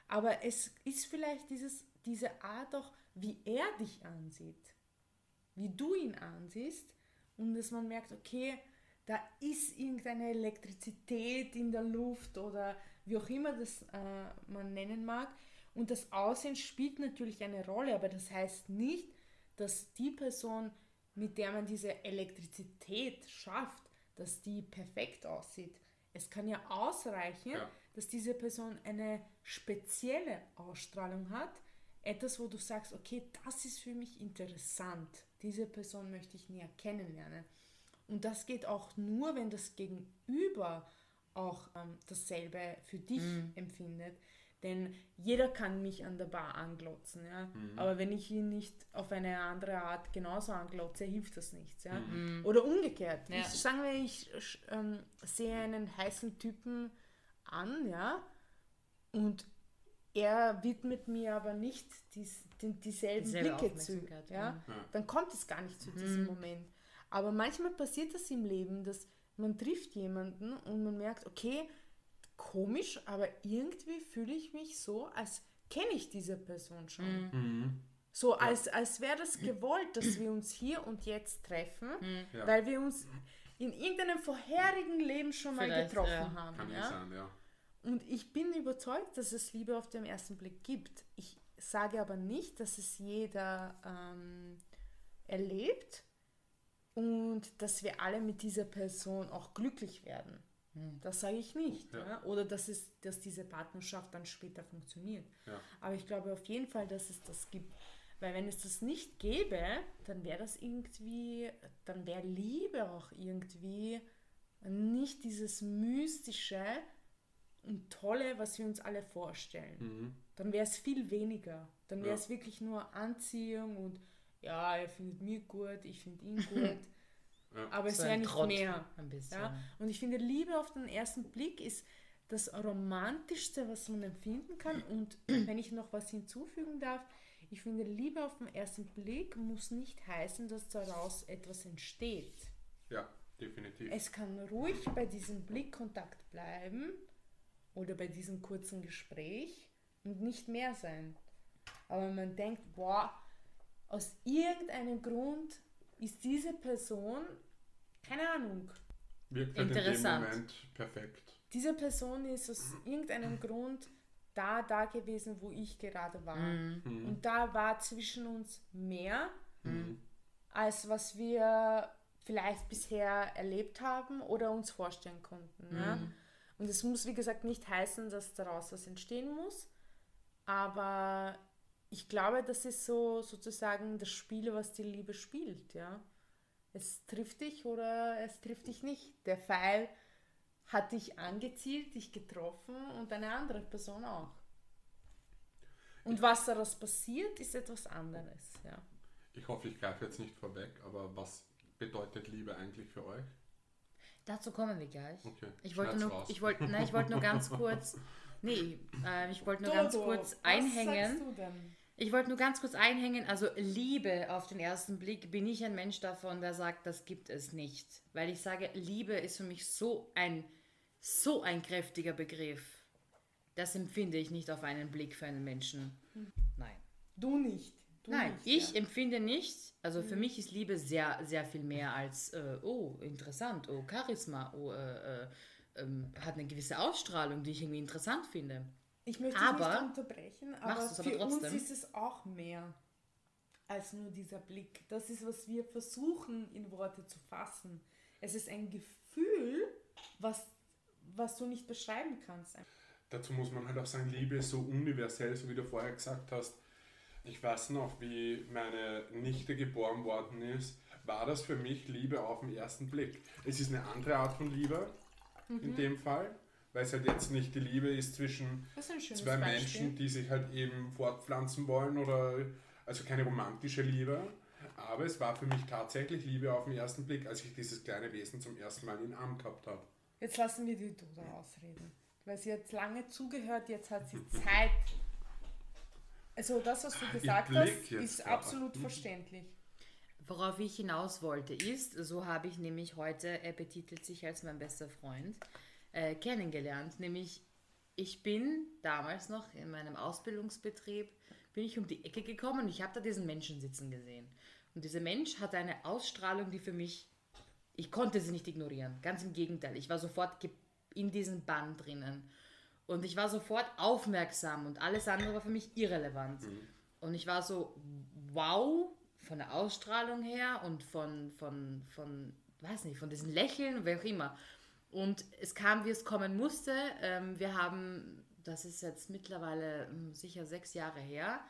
Aber es ist vielleicht dieses, diese Art auch, wie er dich ansieht, wie du ihn ansiehst und dass man merkt, okay, da ist irgendeine Elektrizität in der Luft oder wie auch immer das äh, man nennen mag. Und das Aussehen spielt natürlich eine Rolle, aber das heißt nicht, dass die Person, mit der man diese Elektrizität schafft, dass die perfekt aussieht. Es kann ja ausreichen, Ja. dass diese Person eine spezielle Ausstrahlung hat, etwas, wo du sagst, okay, das ist für mich interessant. Diese Person möchte ich näher kennenlernen. Und das geht auch nur, wenn das Gegenüber auch ähm, dasselbe für dich empfindet. Denn jeder kann mich an der Bar anglotzen, ja. Mhm. Aber wenn ich ihn nicht auf eine andere Art genauso anglotze, hilft das nichts, ja. Mhm. Oder umgekehrt. Ja. Ich, sagen wir, ich ähm, sehe einen heißen Typen an, ja, und er widmet mir aber nicht dies, den, dieselben Dieselbe Blicke zu, ja. mhm. Ja. dann kommt es gar nicht zu diesem Moment. Aber manchmal passiert das im Leben, dass man trifft jemanden und man merkt, okay, komisch, aber irgendwie fühle ich mich so, als kenne ich diese Person schon. Mhm. So, als, als wäre das gewollt, dass wir uns hier und jetzt treffen, Ja. weil wir uns in irgendeinem vorherigen Leben schon mal Vielleicht, getroffen ja. haben. Kann ja ja? sein, ja. Und ich bin überzeugt, dass es Liebe auf den ersten Blick gibt. Ich sage aber nicht, dass es jeder ähm, erlebt und dass wir alle mit dieser Person auch glücklich werden. Das sage ich nicht. Ja. Ja. Oder dass, es, dass diese Partnerschaft dann später funktioniert. Ja. Aber ich glaube auf jeden Fall, dass es das gibt. Weil wenn es das nicht gäbe, dann wäre das irgendwie, dann wäre Liebe auch irgendwie nicht dieses mystische und tolle, was wir uns alle vorstellen. Mhm. Dann wäre es viel weniger. Dann wäre es wirklich nur Anziehung und ja, er findet mich gut, ich finde ihn gut. Ja. Aber es So wäre ein nicht Trott, mehr. Ein bisschen. Ja? Und ich finde, Liebe auf den ersten Blick ist das Romantischste, was man empfinden kann. Und wenn ich noch was hinzufügen darf, ich finde, Liebe auf den ersten Blick muss nicht heißen, dass daraus etwas entsteht. ja, definitiv. Es kann ruhig bei diesem Blickkontakt bleiben oder bei diesem kurzen Gespräch und nicht mehr sein. Aber man denkt, boah, aus irgendeinem Grund ist diese Person, keine Ahnung, Wirkt halt in dem Interessant. Moment perfekt. diese Person ist aus irgendeinem Grund da, da gewesen, wo ich gerade war. Mhm. Und da war zwischen uns mehr, Mhm. als was wir vielleicht bisher erlebt haben oder uns vorstellen konnten. Ja? Und es muss, wie gesagt, nicht heißen, dass daraus was entstehen muss, aber ich glaube, das ist so sozusagen das Spiel, was die Liebe spielt. Ja? Es trifft dich oder es trifft dich nicht. Der Pfeil hat dich angezielt, dich getroffen und eine andere Person auch. Und was daraus passiert, ist etwas anderes. Ja. Ich hoffe, ich greife jetzt nicht vorweg, aber was bedeutet Liebe eigentlich für euch? Dazu kommen wir gleich. Okay, Ich wollte nur, raus. ich wollte, nein, ich wollte nur ganz kurz, nee, äh, ich wollte nur ganz Dodo, kurz was einhängen. sagst du denn? Ich wollte nur ganz kurz einhängen, also Liebe auf den ersten Blick bin ich ein Mensch davon, der sagt, das gibt es nicht. Weil ich sage, Liebe ist für mich so ein, so ein kräftiger Begriff. Das empfinde ich nicht auf einen Blick für einen Menschen. Nein. Du nicht. Du Nein, nicht, ich ja. empfinde nicht, also für mich ist Liebe sehr, sehr viel mehr als, äh, oh, interessant, oh, Charisma, oh, äh, äh, ähm, hat eine gewisse Ausstrahlung, die ich irgendwie interessant finde. Ich möchte Aber- dich nicht unterbrechen, aber aber für uns trotzdem? ist es auch mehr als nur dieser Blick. Das ist, was wir versuchen in Worte zu fassen. Es ist ein Gefühl, was, was du nicht beschreiben kannst. Dazu muss man halt auch sagen, Liebe ist so universell, so wie du vorher gesagt hast. Ich weiß noch, wie meine Nichte geboren worden ist, war das für mich Liebe auf den ersten Blick. Es ist eine andere Art von Liebe in dem Fall, weil es halt jetzt nicht die Liebe ist zwischen zwei Beispiel. Menschen, die sich halt eben fortpflanzen wollen oder also keine romantische Liebe. Aber es war für mich tatsächlich Liebe auf den ersten Blick, als ich dieses kleine Wesen zum ersten Mal in den Arm gehabt habe. Jetzt lassen wir die Duda ausreden. Weil sie hat lange zugehört, jetzt hat sie Zeit. Also das, was du gesagt hast, ist absolut verständlich. Worauf ich hinaus wollte, ist, so habe ich nämlich heute, er betitelt sich als mein bester Freund, äh, kennengelernt. Nämlich, ich bin damals noch in meinem Ausbildungsbetrieb, bin ich um die Ecke gekommen und ich habe da diesen Menschen sitzen gesehen. Und dieser Mensch hatte eine Ausstrahlung, die für mich, ich konnte sie nicht ignorieren. Ganz im Gegenteil, ich war sofort in diesem Bann drinnen. Und ich war sofort aufmerksam und alles andere war für mich irrelevant. Und ich war so, wow, von der Ausstrahlung her und von, von, von, weiß nicht, von diesen Lächeln, wer auch immer. Und es kam, wie es kommen musste. Ähm, wir haben, das ist jetzt mittlerweile hm, sicher sechs Jahre her,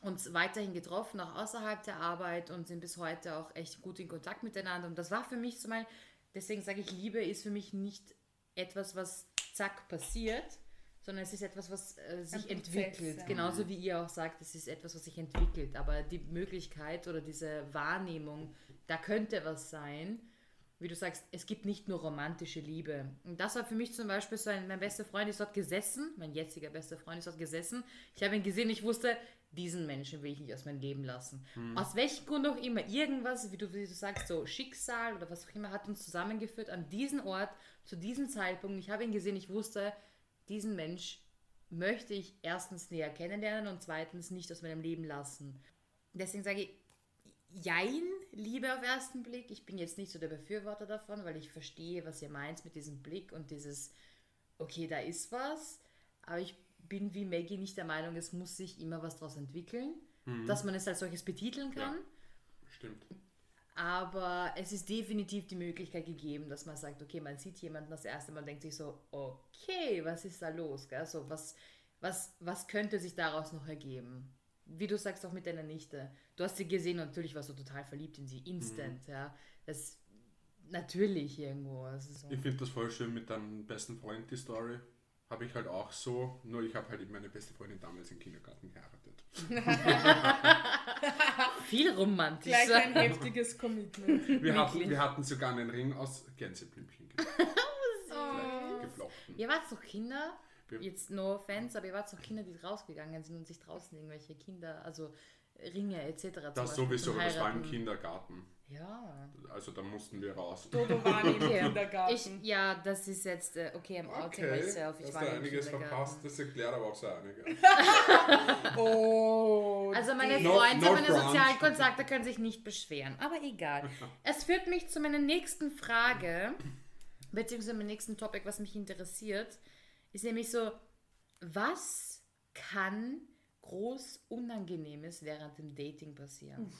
uns weiterhin getroffen, auch außerhalb der Arbeit und sind bis heute auch echt gut in Kontakt miteinander. Und das war für mich so mein, deswegen sage ich, Liebe ist für mich nicht etwas, was zack passiert, sondern es ist etwas, was äh, sich entwickelt. Genauso wie ihr auch sagt, es ist etwas, was sich entwickelt. Aber die Möglichkeit oder diese Wahrnehmung, da könnte was sein. Wie du sagst, es gibt nicht nur romantische Liebe. Und das war für mich zum Beispiel so ein, mein bester Freund ist dort gesessen, mein jetziger bester Freund ist dort gesessen. Ich habe ihn gesehen, ich wusste, diesen Menschen will ich nicht aus meinem Leben lassen. Aus welchem Grund auch immer, irgendwas, wie du, wie du sagst, so Schicksal oder was auch immer, hat uns zusammengeführt an diesen Ort, zu diesem Zeitpunkt. Ich habe ihn gesehen, ich wusste, diesen Mensch möchte ich erstens näher kennenlernen und zweitens nicht aus meinem Leben lassen. Deswegen sage ich, jein, Liebe auf ersten Blick. Ich bin jetzt nicht so der Befürworter davon, weil ich verstehe, was ihr meint mit diesem Blick und dieses, okay, da ist was. Aber ich bin wie Maggie nicht der Meinung, es muss sich immer was daraus entwickeln, dass man es als solches betiteln kann. Stimmt. Aber es ist definitiv die Möglichkeit gegeben, dass man sagt, okay, man sieht jemanden das erste Mal und denkt sich so, okay, was ist da los? Gell? So, was, was, was könnte sich daraus noch ergeben? Wie du sagst auch mit deiner Nichte. Du hast sie gesehen und natürlich warst du total verliebt in sie, instant, ja. Das natürlich irgendwo. Ist so. Ich finde das voll schön mit deinem besten Freund, die Story. Habe ich halt auch so, nur ich habe halt meine beste Freundin damals im Kindergarten geheiratet. Viel Gleich romantischer. ein heftiges Commitment. Wir hatten, wir hatten sogar einen Ring aus Gänseblümchen Oh. geflochten. Ihr wart doch Kinder, jetzt no offense, aber ihr wart doch Kinder, die rausgegangen sind und sich draußen irgendwelche Kinder, also Ringe etc. Das sowieso, aber das war im. Kindergarten. Ja. Also da mussten wir raus. Dodo war im Okay. Kindergarten. Ich, ja, das ist jetzt, äh, okay, I'm outing myself. Ich hast war du einiges verpasst, das erklärt aber auch so einiges. oh. Also meine No- Freunde, no meine. Sozialkontakte können sich nicht beschweren. Aber egal. Es führt mich zu meiner nächsten Frage, beziehungsweise meinem nächsten Topic, was mich interessiert, ist nämlich so, was kann groß Unangenehmes während dem Dating passieren?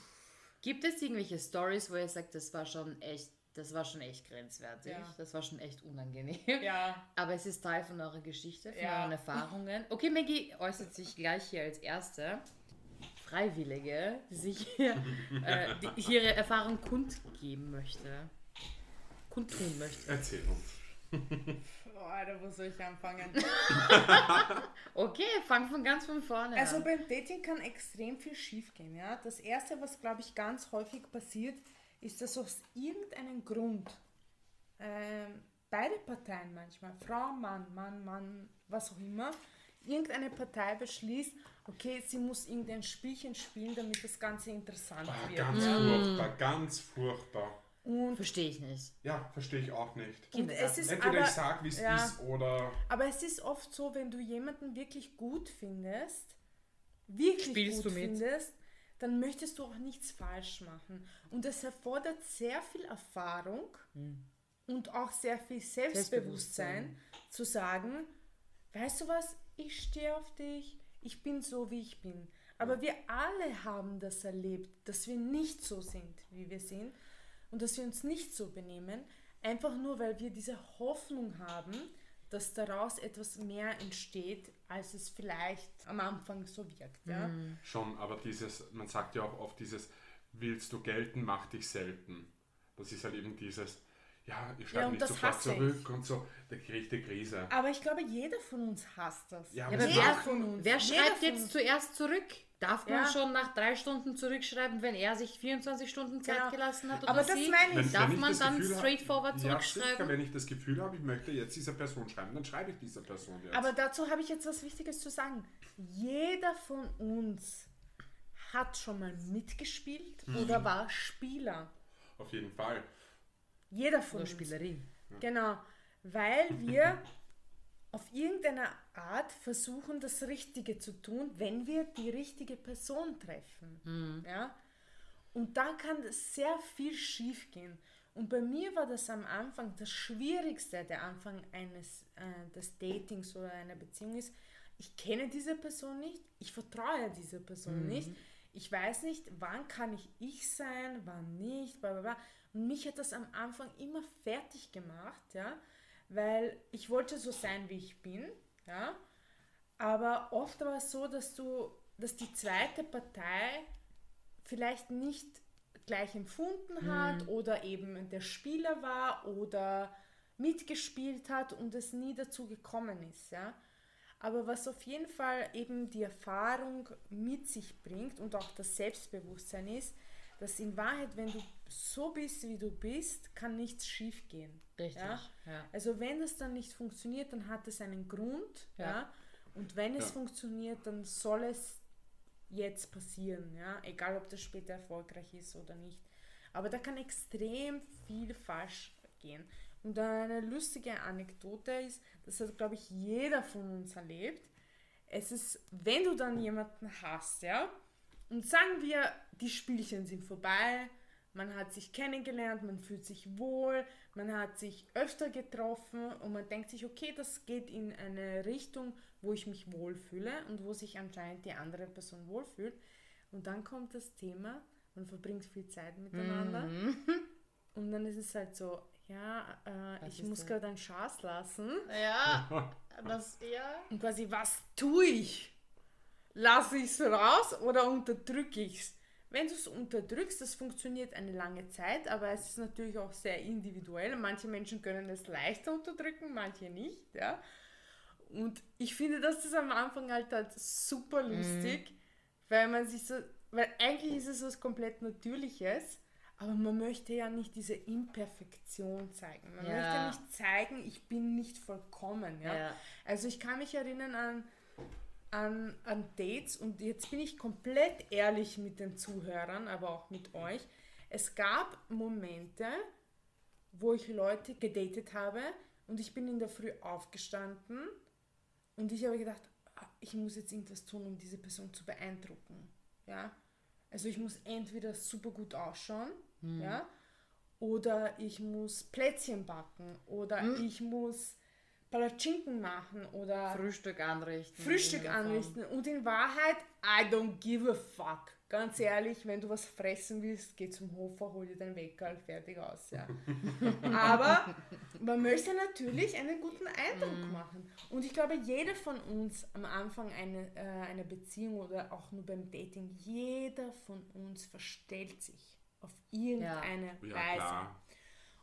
Gibt es irgendwelche Stories, wo ihr sagt, das war schon echt, das war schon echt grenzwertig, Ja. das war schon echt unangenehm? ja. Aber es ist Teil von eurer Geschichte, von Ja. euren Erfahrungen. Okay, Maggie äußert sich gleich hier als Erste. Freiwillige, die sich hier, äh, die ihre Erfahrung kundgeben möchte. Kundtun möchte. Erzähl uns. Oh, Alter, wo soll ich anfangen? Okay, fang von ganz von vorne Also an. beim Dating kann extrem viel schiefgehen. Ja? Das Erste, was glaube ich ganz häufig passiert, ist, dass aus irgendeinem Grund ähm, beide Parteien manchmal, Frau, Mann, Mann, Mann, was auch immer, irgendeine Partei beschließt, okay, sie muss irgendein Spielchen spielen, damit das Ganze interessant Ah, wird. ganz ja? furchtbar, ganz furchtbar. Und, Verstehe ich nicht. Ja, verstehe ich auch nicht. und es ist Entweder aber, ich sag, wie es ja. ist, oder aber es ist oft so, wenn du jemanden wirklich gut findest, wirklich Spielst gut du mit? findest, dann möchtest du auch nichts falsch machen. Und das erfordert sehr viel Erfahrung und auch sehr viel Selbstbewusstsein, Selbstbewusstsein. zu sagen, weißt du was, ich stehe auf dich, ich bin so, wie ich bin. Aber wir alle haben das erlebt, dass wir nicht so sind, wie wir sind und dass wir uns nicht so benehmen, einfach nur, weil wir diese Hoffnung haben, dass daraus etwas mehr entsteht, als es vielleicht am Anfang so wirkt. Ja? schon, aber dieses, man sagt ja auch oft dieses, willst du gelten, mach dich selten. Das ist halt eben dieses, ja, ich Ja, schreibe und nicht das sofort zurück und so, da kriege ich die Krise. Aber ich glaube, jeder von uns hasst das. Ja, Ja, aber macht- von uns. wer Jeder schreibt jetzt uns. zuerst zurück? Darf man Ja. schon nach drei Stunden zurückschreiben, wenn er sich 24 Stunden Zeit Genau. gelassen hat? Oder Aber das sie? meine ich. Darf ich man das dann Gefühl straightforward Ja, sicher, zurückschreiben? wenn ich das Gefühl habe, ich möchte jetzt dieser Person schreiben, dann schreibe ich dieser Person jetzt. Aber dazu habe ich jetzt was Wichtiges zu sagen. Jeder von uns hat schon mal mitgespielt Mhm. oder war Spieler. Auf jeden Fall. Jeder von Oder uns. Spielerin. Genau, weil wir auf irgendeine Art versuchen, das Richtige zu tun, wenn wir die richtige Person treffen. Ja? Und da kann sehr viel schief gehen. Und bei mir war das am Anfang das Schwierigste, der Anfang eines äh, des Datings oder einer Beziehung ist, ich kenne diese Person nicht, ich vertraue dieser Person nicht, ich weiß nicht, wann kann ich ich sein, wann nicht, bla bla bla. Und mich hat das am Anfang immer fertig gemacht, ja, weil ich wollte so sein, wie ich bin, ja, aber oft war es so, dass du, dass die zweite Partei vielleicht nicht gleich empfunden hat oder eben der Spieler war oder mitgespielt hat und es nie dazu gekommen ist, ja. Aber was auf jeden Fall eben die Erfahrung mit sich bringt und auch das Selbstbewusstsein ist, dass in Wahrheit, wenn du so bist, wie du bist, kann nichts schief gehen. Richtig. Ja? Ja. Also wenn das dann nicht funktioniert, dann hat es einen Grund. Ja. Ja. Und wenn es Ja. funktioniert, dann soll es jetzt passieren. Ja? Egal, ob das später erfolgreich ist oder nicht. Aber da kann extrem viel falsch gehen. Und eine lustige Anekdote ist, das hat, glaube ich, jeder von uns erlebt. Es ist, wenn du dann jemanden hast, ja, und sagen wir, die Spielchen sind vorbei, man hat sich kennengelernt, man fühlt sich wohl, man hat sich öfter getroffen und man denkt sich, okay, das geht in eine Richtung, wo ich mich wohlfühle und wo sich anscheinend die andere Person wohlfühlt. Und dann kommt das Thema, man verbringt viel Zeit miteinander Mhm. und dann ist es halt so, ja, äh, ich muss gerade einen Schaß lassen. Ja, das, ja. Und quasi, was tue ich? Lasse ich es raus oder unterdrücke ich es? Wenn du es unterdrückst, das funktioniert eine lange Zeit, aber es ist natürlich auch sehr individuell. Manche Menschen können es leichter unterdrücken, manche nicht. Ja? Und ich finde, das ist am Anfang halt, halt super lustig, weil man sich so, weil eigentlich ist es was komplett Natürliches, aber man möchte ja nicht diese Imperfektion zeigen. Man Ja. möchte nicht zeigen, ich bin nicht vollkommen. Ja? Ja. Also ich kann mich erinnern an, an, an Dates und jetzt bin ich komplett ehrlich mit den Zuhörern, aber auch mit euch. Es gab Momente, wo ich Leute gedatet habe und ich bin in der Früh aufgestanden und ich habe gedacht, ah, ich muss jetzt irgendwas tun, um diese Person zu beeindrucken. Ja? Also ich muss entweder super gut ausschauen, ja, oder ich muss Plätzchen backen oder ich muss Palatschinken machen oder Frühstück anrichten. Frühstück anrichten. Und in Wahrheit, I don't give a fuck. Ganz ehrlich, wenn du was fressen willst, geh zum Hofer, hol dir dein Weckerl, fertig aus. Ja. Aber man möchte natürlich einen guten Eindruck machen. Und ich glaube, jeder von uns am Anfang eine, äh, einer Beziehung oder auch nur beim Dating, jeder von uns verstellt sich auf irgendeine Ja, Weise. klar.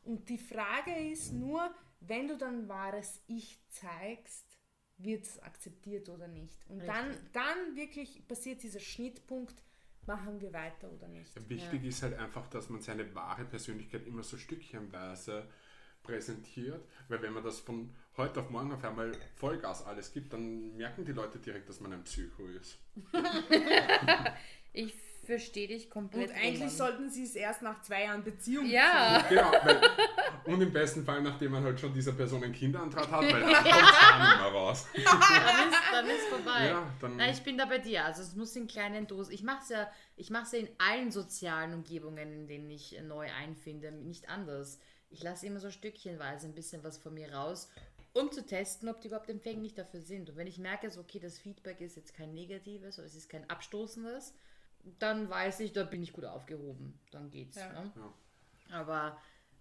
Und die Frage ist nur, wenn du dann wahres Ich zeigst, wird es akzeptiert oder nicht. Und dann, Richtig. dann wirklich passiert dieser Schnittpunkt, machen wir weiter oder nicht. Wichtig ist halt einfach, dass man seine wahre Persönlichkeit immer so stückchenweise präsentiert, weil wenn man das von heute auf morgen auf einmal Vollgas alles gibt, dann merken die Leute direkt, dass man ein Psycho ist. Ich verstehe dich komplett. Und eigentlich Roman. sollten sie es erst nach zwei Jahren Beziehung Ja, Genau, weil, und im besten Fall, nachdem man halt schon dieser Person einen Kinderantrag hat, weil dann kommt es nicht mehr raus. dann ist, dann ist vorbei. Ja, dann- Na, ich bin da bei dir. Also es muss in kleinen Dosen. Ich mache es ja, ich mache ja in allen sozialen Umgebungen, in denen ich neu einfinde, nicht anders. Ich lasse immer so stückchenweise ein bisschen was von mir raus, um zu testen, ob die überhaupt empfänglich dafür sind. Und wenn ich merke, so, okay, das Feedback ist jetzt kein negatives oder es ist kein abstoßendes, dann weiß ich, da bin ich gut aufgehoben. Dann geht's. Ja. Ne? Ja. Aber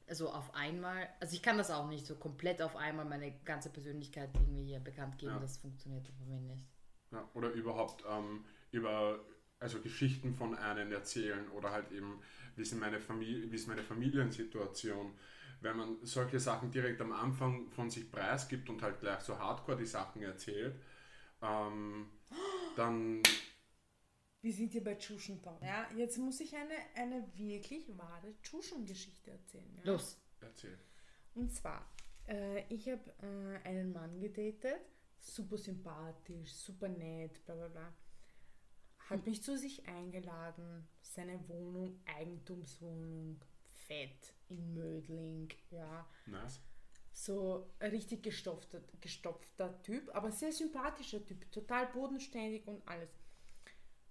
also auf einmal, also ich kann das auch nicht so komplett auf einmal meine ganze Persönlichkeit irgendwie hier bekannt geben. Ja. Das funktioniert bei mir nicht. Ja, oder überhaupt ähm, über also Geschichten von einem erzählen oder halt eben, wie ist, meine Familie, wie ist meine Familiensituation. Wenn man solche Sachen direkt am Anfang von sich preisgibt und halt gleich so hardcore die Sachen erzählt, ähm, dann Wir sind hier bei Tschuschental. Ja, jetzt muss ich eine, eine wirklich wahre Tschuschen-Geschichte erzählen. Ja? Los. erzählt. Und zwar, äh, ich habe äh, einen Mann gedatet, super sympathisch, super nett, bla bla bla. Hat mich zu sich eingeladen, seine Wohnung, Eigentumswohnung, fett in Mödling, ja. Nice. So richtig gestopfter, gestopfter Typ, aber sehr sympathischer Typ, total bodenständig und alles.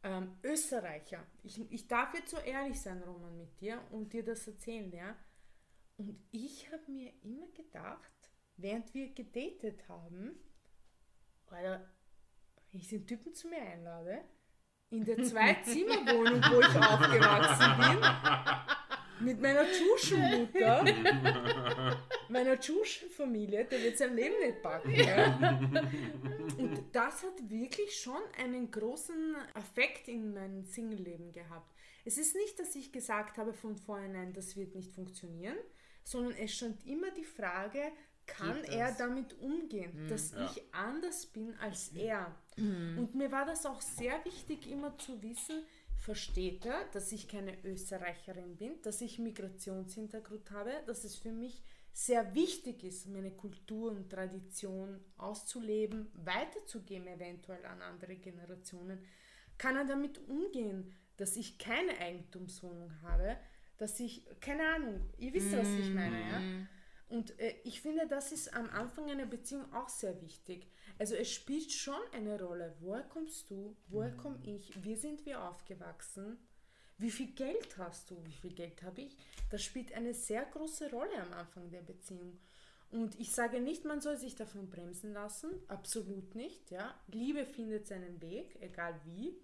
Ähm, Österreicher. Ich, ich darf jetzt so ehrlich sein, Roman, mit dir und dir das erzählen, ja. Und ich habe mir immer gedacht, während wir gedatet haben, oder ich den Typen zu mir einlade, in der Zwei-Zimmer-Wohnung, wo ich aufgewachsen bin, mit meiner Tschuschenmutter, meiner Tschuschenfamilie, der wird sein Leben nicht packen. Ja? Und das hat wirklich schon einen großen Effekt in meinem Single-Leben gehabt. Es ist nicht, dass ich gesagt habe von vornherein, das wird nicht funktionieren, sondern es stand immer die Frage, kann er damit umgehen, dass Ja. ich anders bin als er. Und mir war das auch sehr wichtig, immer zu wissen, versteht er, dass ich keine Österreicherin bin, dass ich Migrationshintergrund habe, dass es für mich sehr wichtig ist, meine Kultur und Tradition auszuleben, weiterzugeben, eventuell an andere Generationen. Kann er damit umgehen, dass ich keine Eigentumswohnung habe, dass ich, keine Ahnung, ihr wisst, was ich meine, ja? Und äh, ich finde, das ist am Anfang einer Beziehung auch sehr wichtig. Also es spielt schon eine Rolle. Woher kommst du? Woher komme ich? Wie sind wir aufgewachsen? Wie viel Geld hast du? Wie viel Geld habe ich? Das spielt eine sehr große Rolle am Anfang der Beziehung. Und ich sage nicht, man soll sich davon bremsen lassen. Absolut nicht. Ja? Liebe findet seinen Weg, egal wie.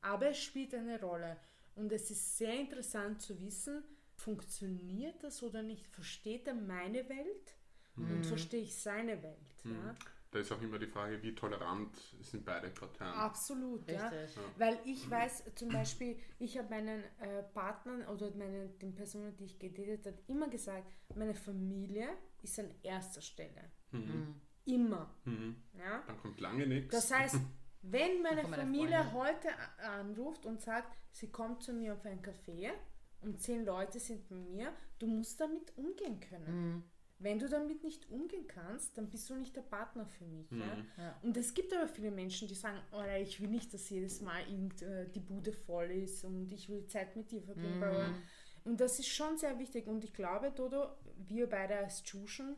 Aber es spielt eine Rolle. Und es ist sehr interessant zu wissen, funktioniert das oder nicht? Versteht er meine Welt und verstehe ich seine Welt? Ja? Da ist auch immer die Frage, wie tolerant sind beide Parteien. Absolut, ja. Richtig. Weil ich weiß zum Beispiel, ich habe meinen äh, Partnern oder meine, den Personen, die ich gedatet habe, immer gesagt, meine Familie ist an erster Stelle. Immer. Mhm. Ja? Dann kommt lange nichts. Das heißt, wenn meine Familie Freundin. heute anruft und sagt, sie kommt zu mir auf ein Café und zehn Leute sind mit mir, du musst damit umgehen können. Wenn du damit nicht umgehen kannst, dann bist du nicht der Partner für mich. Ja? Ja. Und es gibt aber viele Menschen, die sagen, oh, ich will nicht, dass jedes Mal äh, die Bude voll ist und ich will Zeit mit dir verbringen. bla. Und das ist schon sehr wichtig. Und ich glaube, Dodo, wir beide als Tschuschen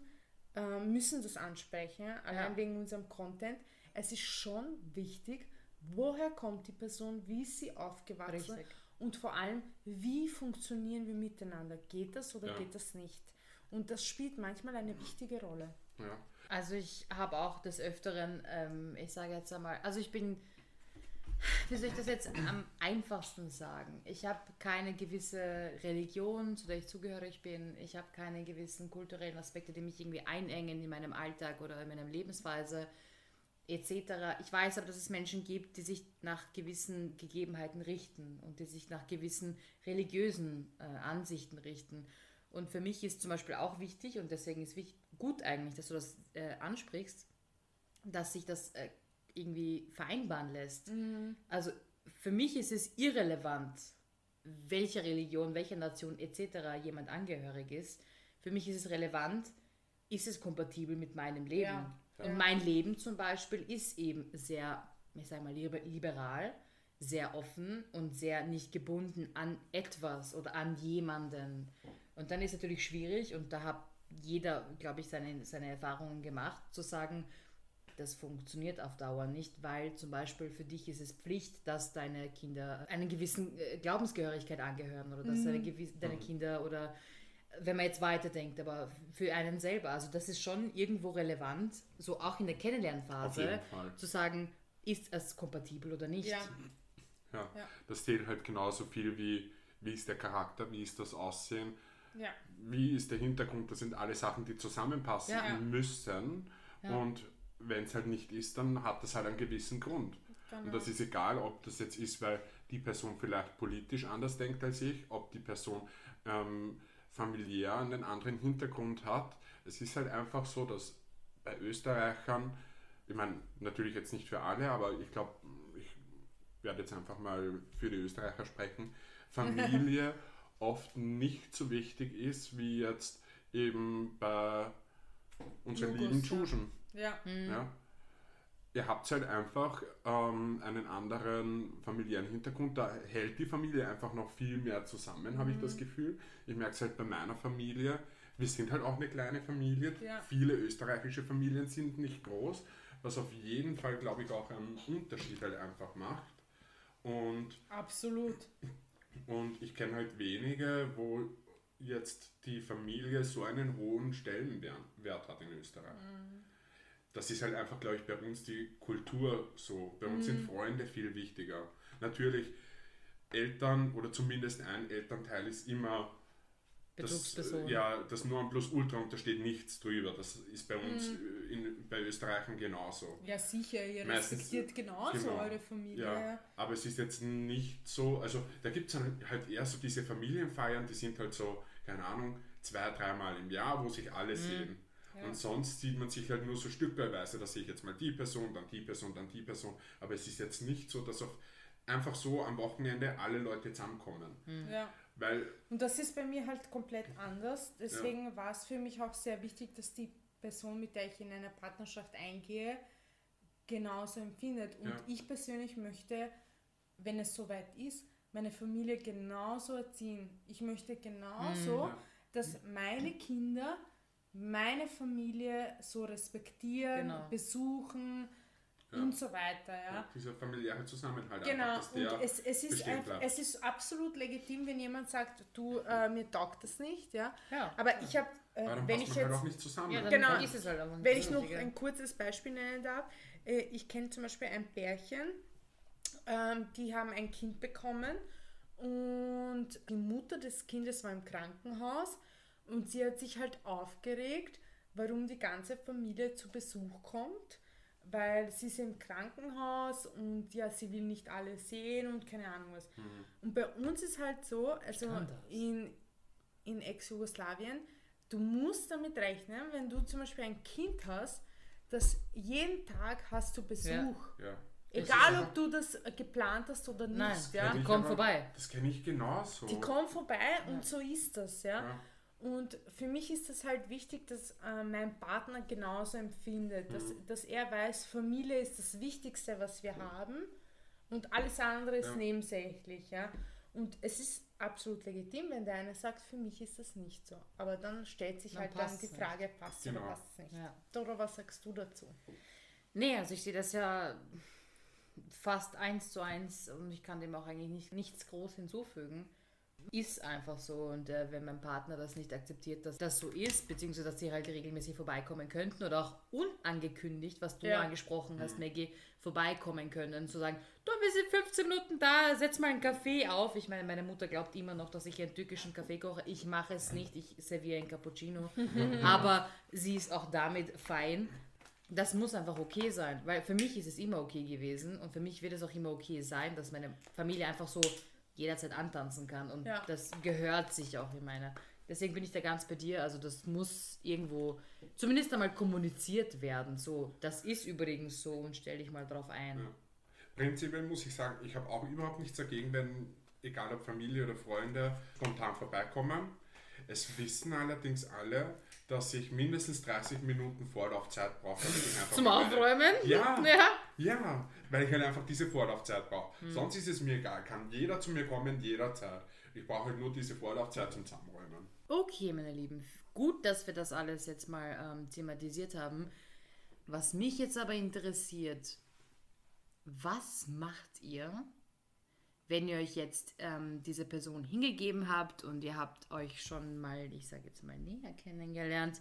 äh, müssen das ansprechen, allein Ja. wegen unserem Content. Es ist schon wichtig, woher kommt die Person, wie ist sie aufgewachsen Richtig. und vor allem, wie funktionieren wir miteinander. Geht das oder Ja. geht das nicht? Und das spielt manchmal eine wichtige Rolle. ja. Also ich habe auch des Öfteren, ähm, ich sage jetzt einmal, also ich bin, wie soll ich das jetzt am einfachsten sagen? Ich habe keine gewisse Religion, zu der ich zugehörig bin. Ich habe keine gewissen kulturellen Aspekte, die mich irgendwie einengen in meinem Alltag oder in meiner Lebensweise etc. Ich weiß aber, dass es Menschen gibt, die sich nach gewissen Gegebenheiten richten und die sich nach gewissen religiösen äh, Ansichten richten. Und für mich ist zum Beispiel auch wichtig, und deswegen ist wichtig, gut eigentlich, dass du das äh, ansprichst, dass sich das äh, irgendwie vereinbaren lässt. Also für mich ist es irrelevant, welcher Religion, welcher Nation etc. jemand angehörig ist. Für mich ist es relevant, ist es kompatibel mit meinem Leben. Ja, Und mein Leben zum Beispiel ist eben sehr, ich sage mal, liber- liberal, sehr offen und sehr nicht gebunden an etwas oder an jemanden. Und dann ist natürlich schwierig, und da hat jeder, glaube ich, seine, seine Erfahrungen gemacht, zu sagen, das funktioniert auf Dauer nicht, weil zum Beispiel für dich ist es Pflicht, dass deine Kinder einer gewissen äh, Glaubensgehörigkeit angehören oder dass deine, gewiss- deine Kinder oder wenn man jetzt weiterdenkt, aber für einen selber, also das ist schon irgendwo relevant, so auch in der Kennenlernphase, zu sagen, ist es kompatibel oder nicht. Ja. Ja. Ja. Das zählt halt genauso viel wie, wie ist der Charakter, wie ist das Aussehen, Ja. wie ist der Hintergrund. Das sind alle Sachen, die zusammenpassen Ja. müssen. Ja. Und wenn es halt nicht ist, dann hat das halt einen gewissen Grund. Genau. Und das ist egal, ob das jetzt ist, weil die Person vielleicht politisch anders denkt als ich, ob die Person ähm, familiär einen anderen Hintergrund hat. Es ist halt einfach so, dass bei Österreichern, ich meine, natürlich jetzt nicht für alle, aber ich glaube, ich werde jetzt einfach mal für die Österreicher sprechen, Familie oft nicht so wichtig ist, wie jetzt eben bei unseren Logos, lieben ja. Tschuschen. Ja. Ja? Ihr habt halt einfach ähm, einen anderen familiären Hintergrund. Da hält die Familie einfach noch viel mehr zusammen, habe ich das Gefühl. Ich merke es halt bei meiner Familie. Wir sind halt auch eine kleine Familie. Ja. Viele österreichische Familien sind nicht groß, was auf jeden Fall, glaube ich, auch einen Unterschied halt einfach macht. Und Absolut. Und ich kenne halt wenige, wo jetzt die Familie so einen hohen Stellenwert hat in Österreich. Das ist halt einfach, glaube ich, bei uns die Kultur so. Bei uns sind Freunde viel wichtiger. Natürlich, Eltern oder zumindest ein Elternteil ist immer Bezugsperson. äh, ja, das Nonplusultra und da steht nichts drüber. Das ist bei uns äh, in, bei Österreichern genauso. Ja, sicher, ihr Meistens, respektiert genauso genau. eure Familie. Ja, aber es ist jetzt nicht so, also da gibt es halt eher so diese Familienfeiern, die sind halt so, keine Ahnung, zwei, dreimal im Jahr, wo sich alle sehen. Ja. Und sonst sieht man sich halt nur so stückweise, da sehe ich jetzt mal die Person, dann die Person, dann die Person. Aber es ist jetzt nicht so, dass auf einfach so am Wochenende alle Leute zusammenkommen. Ja. Weil, Und das ist bei mir halt komplett anders. Deswegen war es für mich auch sehr wichtig, dass die Person, mit der ich in eine Partnerschaft eingehe, genauso empfindet. Und Ja. ich persönlich möchte, wenn es soweit ist, meine Familie genauso erziehen. Ich möchte genauso, Ja. dass meine Kinder meine Familie so respektieren, Genau. besuchen Ja. und so weiter. Ja. dieser familiäre Zusammenhalt Genau, einfach, und es, es, ist einfach, es ist absolut legitim, wenn jemand sagt, du, äh, mir taugt das nicht, ja. Ja. Aber ich habe, äh, wenn passt ich man halt jetzt, auch nicht zusammen. Ja, dann Genau. ist es halt wenn ich noch ein kurzes Beispiel nennen darf, äh, ich kenne zum Beispiel ein Pärchen, ähm, die haben ein Kind bekommen und die Mutter des Kindes war im Krankenhaus und sie hat sich halt aufgeregt, warum die ganze Familie zu Besuch kommt, weil sie ist im Krankenhaus und ja, sie will nicht alle sehen und keine Ahnung was. Und bei uns ist halt so, also in, in Ex-Jugoslawien, du musst damit rechnen, wenn du zum Beispiel ein Kind hast, dass jeden Tag hast du Besuch. Ja. Egal, Das ist ob du das geplant hast oder nicht. Nein, ja. die kommen vorbei. Das kenne ich genauso. Die kommen vorbei und so ist das, ja. Ja. Und für mich ist es halt wichtig, dass äh, mein Partner genauso empfindet, dass, Mhm. dass er weiß, Familie ist das Wichtigste, was wir haben und alles andere ist Ja. nebensächlich, ja. Und es ist absolut legitim, wenn der eine sagt, für mich ist das nicht so. Aber dann stellt sich Dann halt dann die nicht. Frage, passt Genau. oder passt es nicht. Ja. Dora, was sagst du dazu? Nee, also ich sehe das ja fast eins zu eins und ich kann dem auch eigentlich nicht, nichts groß hinzufügen. Ist einfach so und äh, wenn mein Partner das nicht akzeptiert, dass das so ist, beziehungsweise dass sie halt regelmäßig vorbeikommen könnten oder auch unangekündigt, was du Ja. angesprochen hast, Maggie, vorbeikommen können, zu sagen, du, wir sind 15 Minuten da, setz mal einen Kaffee auf. Ich meine, meine Mutter glaubt immer noch, dass ich einen türkischen Kaffee koche. Ich mache es nicht, ich serviere einen Cappuccino, aber sie ist auch damit fein. Das muss einfach okay sein, weil für mich ist es immer okay gewesen und für mich wird es auch immer okay sein, dass meine Familie einfach so jederzeit antanzen kann und Ja. das gehört sich auch in meiner. Deswegen bin ich da ganz bei dir, also das muss irgendwo zumindest einmal kommuniziert werden. So, das ist übrigens so und stell dich mal drauf ein. Ja. Prinzipiell muss ich sagen, ich habe auch überhaupt nichts dagegen, wenn, egal ob Familie oder Freunde, spontan vorbeikommen. Es wissen allerdings alle, dass ich mindestens 30 Minuten Vorlaufzeit brauche. Zum Aufräumen? Ja. ja. Ja, weil ich halt einfach diese Vorlaufzeit brauche. Hm. Sonst ist es mir egal, kann jeder zu mir kommen, jederzeit. Ich brauche halt nur diese Vorlaufzeit zum Zusammenräumen. Okay, meine Lieben, gut, dass wir das alles jetzt mal ähm, thematisiert haben. Was mich jetzt aber interessiert, was macht ihr, wenn ihr euch jetzt ähm, diese Person hingegeben habt und ihr habt euch schon mal, ich sage jetzt mal, näher kennengelernt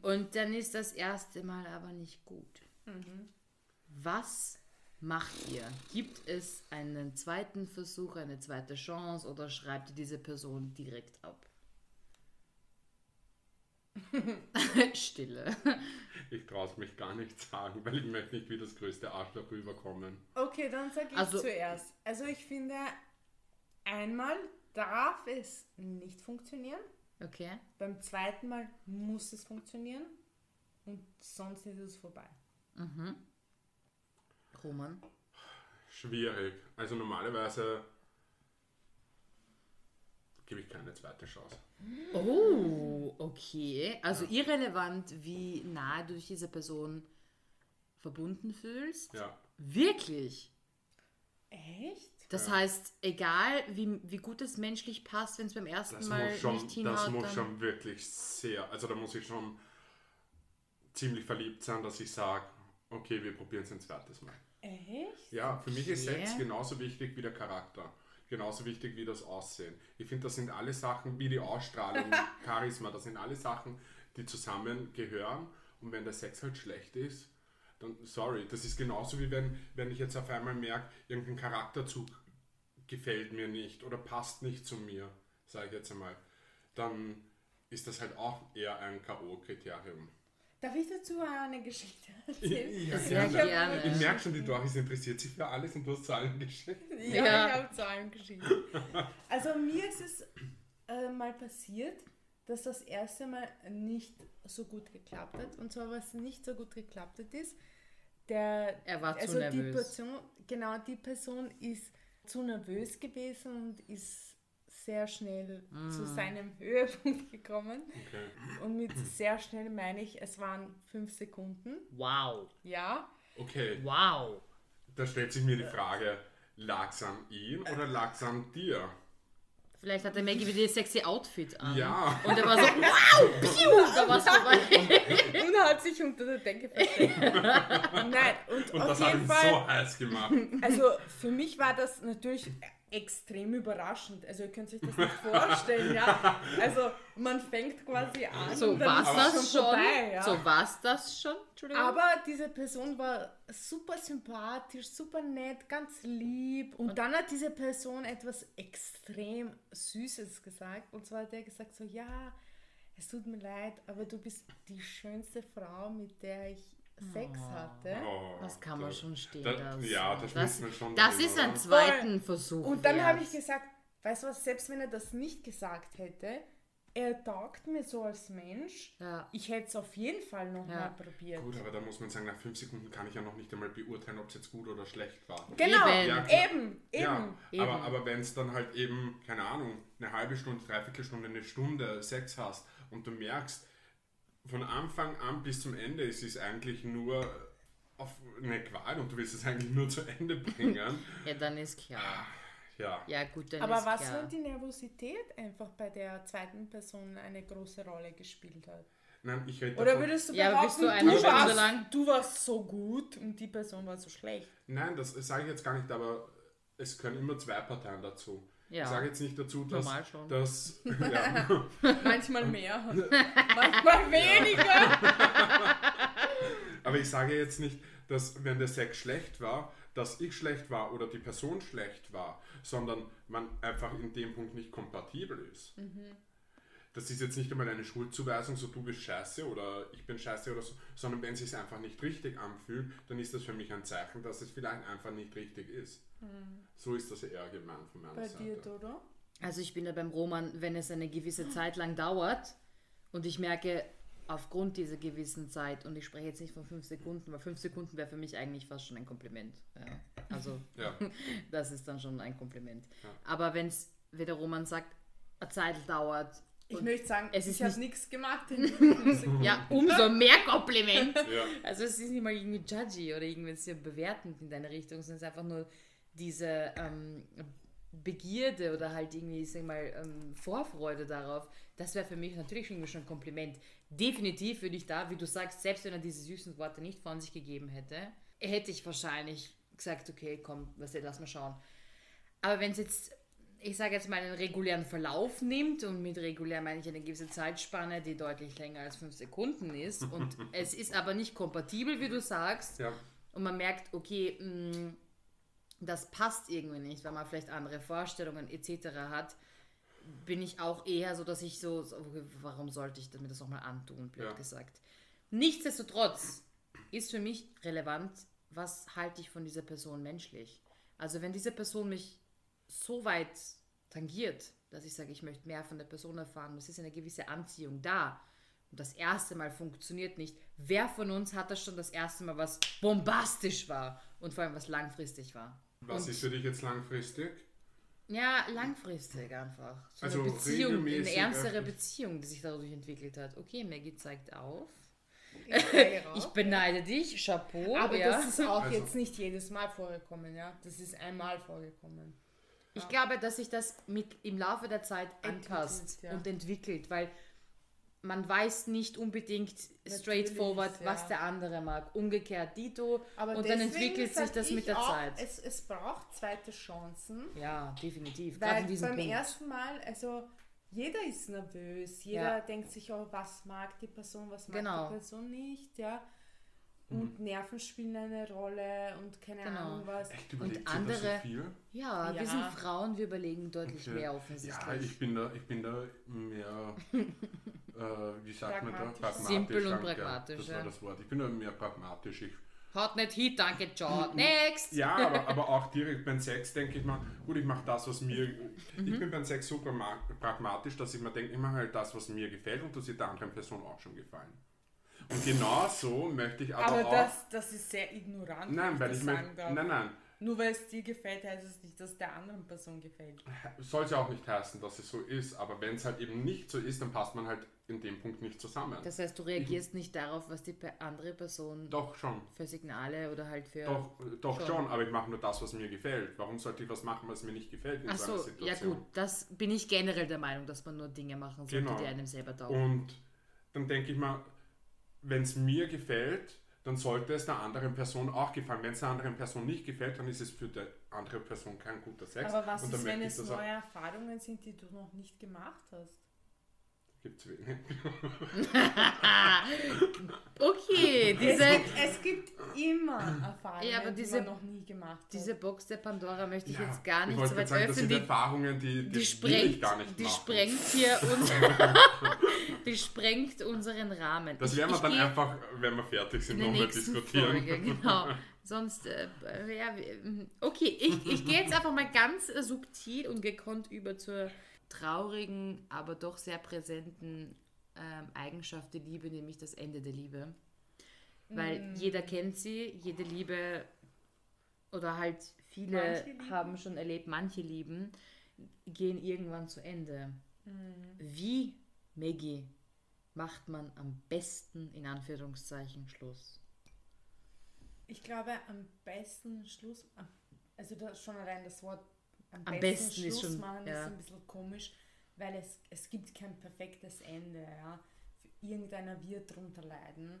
und dann ist das erste Mal aber nicht gut? Was macht ihr? Gibt es einen zweiten Versuch, eine zweite Chance oder schreibt ihr diese Person direkt ab? Stille. Ich traue es mich gar nicht sagen, weil ich möchte nicht wie das größte Arschloch rüberkommen. Okay, dann sage ich Also- zuerst. Also ich finde, einmal darf es nicht funktionieren. Okay. Beim zweiten Mal muss es funktionieren und sonst ist es vorbei. Roman. Schwierig. Also normalerweise gebe ich keine zweite Chance. Oh, okay. Also irrelevant, wie nahe du dich dieser Person verbunden fühlst. Ja. Wirklich. Echt? Das Ja. heißt, egal wie, wie gut es menschlich passt, wenn es beim ersten Das Mal schon, nicht hinhaut, das muss schon wirklich sehr, also da muss ich schon ziemlich verliebt sein, dass ich sage, okay, wir probieren es ein zweites Mal. Echt? Ja, für mich ist. Sex genauso wichtig wie der Charakter. Genauso wichtig wie das Aussehen. Ich finde, das sind alle Sachen wie die Ausstrahlung, Charisma, das sind alle Sachen, die zusammengehören. Und wenn der Sex halt schlecht ist, dann, sorry, das ist genauso wie wenn, wenn ich jetzt auf einmal merke, irgendein Charakterzug gefällt mir nicht oder passt nicht zu mir, sage ich jetzt einmal, dann ist das halt auch eher ein K.O.-Kriterium. Darf ich dazu eine Geschichte erzählen? Ja, Sehr gerne. gerne. Ich merke schon, die Doris interessiert sich für alles und du hast zu allen Geschichten. Ja, Ja. ich habe zu allem Geschichten. Also mir ist es äh, mal passiert, dass das erste Mal nicht so gut geklappt hat. Und zwar, was nicht so gut geklappt hat, ist, der, Er war zu also die nervös. Person, genau, die Person ist zu nervös gewesen und ist sehr schnell Mm. zu seinem Höhepunkt gekommen. Okay. Und mit sehr schnell meine ich, es waren fünf Sekunden. Wow. Ja. Okay, Wow. da stellt sich mir die Frage, lag's an ihm oder lag's an dir? Vielleicht hat der Maggie wieder das sexy Outfit an. Ja. Und er war so, wow, piu, da war's vorbei. Und hat sich unter der Decke versteckt. Nein, und, Und auf das hat jeden ihn Fall. so heiß gemacht. Also für mich war das natürlich extrem überraschend. Also ihr könnt euch das nicht vorstellen, ja. Also man fängt quasi an So und ist das es schon. vorbei, ja. So war's das schon. Entschuldigung. Aber diese Person war super sympathisch, super nett, ganz lieb. Und, dann hat diese Person etwas extrem Süßes gesagt. Und zwar hat er gesagt so, ja, es tut mir leid, aber du bist die schönste Frau, mit der ich Sex hatte. Oh, das kann man das- schon stehen da- lassen. Ja, das, das, muss man schon das ist ein zweiten Versuch. Und dann habe ich gesagt, weißt du was, selbst wenn er das nicht gesagt hätte, er taugt mir so als Mensch. Ja. Ich hätte es auf jeden Fall noch Ja. mal probiert. Gut, aber da muss man sagen, nach fünf Sekunden kann ich ja noch nicht einmal beurteilen, ob es jetzt gut oder schlecht war. Genau, Eben. Ja, eben, eben. Ja, Eben. aber, aber wenn es dann halt eben, keine Ahnung, eine halbe Stunde, dreiviertel Stunde, eine Stunde Sex hast und du merkst, von Anfang an bis zum Ende ist es eigentlich nur auf eine Qual und du willst es eigentlich nur zu Ende bringen. Ja, dann ist klar. ja. Ja, gut, dann Aber ist was, klar. wenn die Nervosität einfach bei der zweiten Person eine große Rolle gespielt hat? Nein, ich rede Oder würdest du Ja, behaupten, du eine du, Stunde warst, lang- du warst so gut und die Person war so schlecht? Nein, das sage ich jetzt gar nicht, aber es können immer zwei Parteien dazu. Ja. Ich sage jetzt nicht dazu, dass, Normal schon. dass ja, Manchmal mehr, manchmal weniger. aber ich sage jetzt nicht, dass wenn der Sex schlecht war, dass ich schlecht war oder die Person schlecht war, sondern man einfach in dem Punkt nicht kompatibel ist. Das ist jetzt nicht einmal eine Schuldzuweisung, so du bist scheiße oder ich bin scheiße oder so, sondern wenn es sich einfach nicht richtig anfühlt, dann ist das für mich ein Zeichen, dass es vielleicht einfach nicht richtig ist. So ist das eher gemeint von meiner Bei Seite. dir, Dodo? Also ich bin da beim Roman, wenn es eine gewisse Zeit lang dauert und ich merke, aufgrund dieser gewissen Zeit, und ich spreche jetzt nicht von fünf Sekunden, weil fünf Sekunden wäre für mich eigentlich fast schon ein Kompliment. Ja. Also Ja. das ist dann schon ein Kompliment. Ja. Aber wenn es, wie der Roman sagt, eine Zeit dauert, Ich und- möchte sagen, es ist ich habe nicht- nichts gemacht ja, umso mehr Kompliment. Ja. Also es ist nicht mal irgendwie judgy oder irgendwie sehr bewertend in deine Richtung, sondern es ist einfach nur diese ähm, Begierde oder halt irgendwie, sag ich mal, ähm, Vorfreude darauf. Das wäre für mich natürlich irgendwie schon ein Kompliment. Definitiv würde ich da, wie du sagst, selbst wenn er diese süßen Worte nicht von sich gegeben hätte, hätte ich wahrscheinlich gesagt, okay, komm, was lass mal schauen. Aber wenn es jetzt, ich sage jetzt mal, einen regulären Verlauf nimmt, und mit regulär meine ich eine gewisse Zeitspanne, die deutlich länger als fünf Sekunden ist, und es ist aber nicht kompatibel, wie du sagst, Ja. und man merkt, okay, mh, das passt irgendwie nicht, weil man vielleicht andere Vorstellungen etc. hat, bin ich auch eher so, dass ich so, warum sollte ich mir das nochmal antun, blöd Ja. gesagt. Nichtsdestotrotz ist für mich relevant, was halte ich von dieser Person menschlich. Also wenn diese Person mich so weit tangiert, dass ich sage, ich möchte mehr von der Person erfahren, es ist eine gewisse Anziehung da und das erste Mal funktioniert nicht. Wer von uns hat das schon das erste Mal, was bombastisch war und vor allem was langfristig war? Was Und- ist für dich jetzt langfristig? Ja, langfristig einfach. So Also eine Beziehung, eine ernstere Beziehung, die sich dadurch entwickelt hat. Okay, Maggie zeigt auf. Ich beneide dich, Chapeau. Aber ja. das ist auch Also- jetzt nicht jedes Mal vorgekommen, ja. Das ist einmal vorgekommen. Ich glaube, dass sich das mit im Laufe der Zeit anpasst ja. und entwickelt, weil man weiß nicht unbedingt straightforward, ja. was der andere mag. Umgekehrt Dito Aber und dann entwickelt sich das mit der auch, Zeit. Es, es braucht zweite Chancen. Ja, definitiv. Weil beim Punkt. ersten Mal, also jeder ist nervös, jeder Ja. denkt sich, oh, was mag die Person, was mag Genau. die Person nicht, ja. Und Nerven spielen eine Rolle und keine Genau. Ahnung was. Echt überlegt sich andere- so viel? Ja, wir Ja. sind Frauen, wir überlegen deutlich Okay. mehr offensichtlich. Ja, ich bin da, ich bin da mehr, äh, wie sagt man da? Pragmatisch. Simpel und pragmatisch, Das ja. war das Wort. Ich bin da mehr pragmatisch. Ich Hat nicht Hit, danke, ciao. Next! Ja, aber, aber auch direkt beim Sex denke ich mir, gut, ich mache das, was mir. Ich bin beim Sex so pragma- pragmatisch, dass ich mir denke, ich mache halt das, was mir gefällt und das wird der anderen Person auch schon gefallen. Und genau so möchte ich aber, Aber auch. das, das ist sehr ignorant, nein, weil das ich mir. sagen darf. Nein, nein. Nur weil es dir gefällt, heißt es nicht, dass es der anderen Person gefällt. Soll es ja auch nicht heißen, dass es so ist, aber wenn es halt eben nicht so ist, dann passt man halt in dem Punkt nicht zusammen. Das heißt, du reagierst nicht darauf, was die andere Person doch schon. für Signale oder halt für. Doch, doch Schon. schon. aber ich mache nur das, was mir gefällt. Warum sollte ich was machen, was mir nicht gefällt in Ach so einer so, ja Situation? gut, das bin ich generell der Meinung, dass man nur Dinge machen sollte, Genau. die einem selber taugen. Und dann denke ich mal, wenn es mir gefällt, dann sollte es der anderen Person auch gefallen. Wenn es der anderen Person nicht gefällt, dann ist es für die andere Person kein guter Sex. Aber was ist, wenn es neue Erfahrungen sind, die du noch nicht gemacht hast? Gibt's wenig. Okay, Es diese, gibt, es gibt immer Erfahrungen, Ja, aber die diese- man noch nie gemacht hat. diese Box der Pandora möchte ich Ja, jetzt gar ich nicht so weit sagen, das öffnen. sind Die, Erfahrungen, die, die, die, will ich sprengt, gar nicht die machen. sprengt hier unser, die sprengt unseren Rahmen. Das Ich- werden wir ich dann gehe einfach, wenn wir fertig sind, nochmal diskutieren. Folge, genau. Sonst, äh, ja, okay, ich, ich gehe jetzt einfach mal ganz äh, subtil und gekonnt über zur traurigen, aber doch sehr präsenten ähm, Eigenschaft der Liebe, nämlich das Ende der Liebe. Weil Mm. jeder kennt sie, jede Liebe oder halt viele haben schon erlebt, manche Lieben gehen irgendwann zu Ende. Mhm. Wie, Maggie, macht man am besten in Anführungszeichen Schluss? Ich glaube, am besten Schluss, also das schon allein das Wort am, Am besten, besten ist Schluss schon- machen ja. ist ein bisschen komisch, weil es, es gibt kein perfektes Ende. Ja. Irgendeiner wird drunter leiden,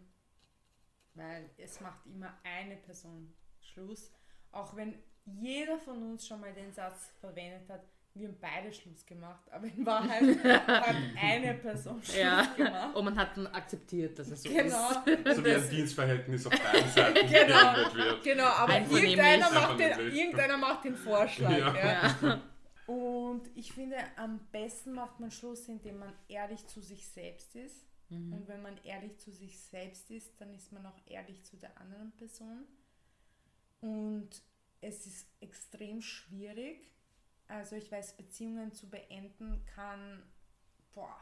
weil es macht immer eine Person Schluss. Auch wenn jeder von uns schon mal den Satz verwendet hat, wir haben beide Schluss gemacht, aber in Wahrheit hat eine Person Schluss Ja, gemacht. und man hat dann akzeptiert, dass es so Genau. ist. So wie ein Dienstverhältnis auf beiden Seiten Genau. wird. Genau, aber irgendeiner macht, den, irgendeiner macht den Vorschlag. Ja. Ja. Und ich finde, am besten macht man Schluss, indem man ehrlich zu sich selbst ist. Mhm. Und wenn man ehrlich zu sich selbst ist, dann ist man auch ehrlich zu der anderen Person. Und es ist extrem schwierig. Also ich weiß, Beziehungen zu beenden kann boah,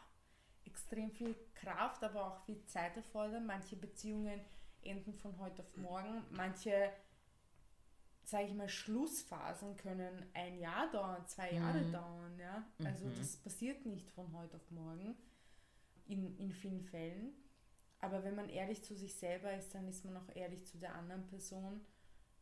extrem viel Kraft, aber auch viel Zeit erfordern. Manche Beziehungen enden von heute auf morgen. Manche, sage ich mal, Schlussphasen können ein Jahr dauern, zwei Jahre Mhm. dauern. Ja? Also Mhm. das passiert nicht von heute auf morgen in, in vielen Fällen. Aber wenn man ehrlich zu sich selber ist, dann ist man auch ehrlich zu der anderen Person.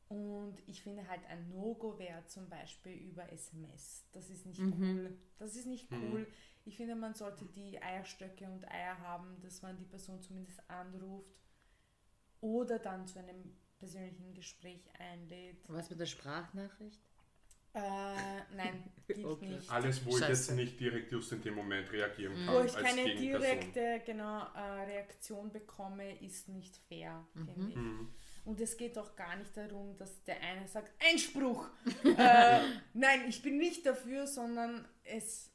Und ich finde halt ein No-Go wäre zum Beispiel über SMS. Das ist nicht Mhm. cool. Das ist nicht Mhm. cool. Ich finde, man sollte die Eierstöcke und Eier haben, dass man die Person zumindest anruft oder dann zu einem persönlichen Gespräch einlädt. Was mit der Sprachnachricht? Äh, nein, gibt Okay. nicht. Alles, wo ich Scheiße. jetzt nicht direkt just in dem Moment reagieren kann. Wo ich als keine direkte genau, äh, Reaktion bekomme, ist nicht fair, finde ich. Mhm. Und es geht auch gar nicht darum, dass der eine sagt, Einspruch! äh, nein, ich bin nicht dafür, sondern es,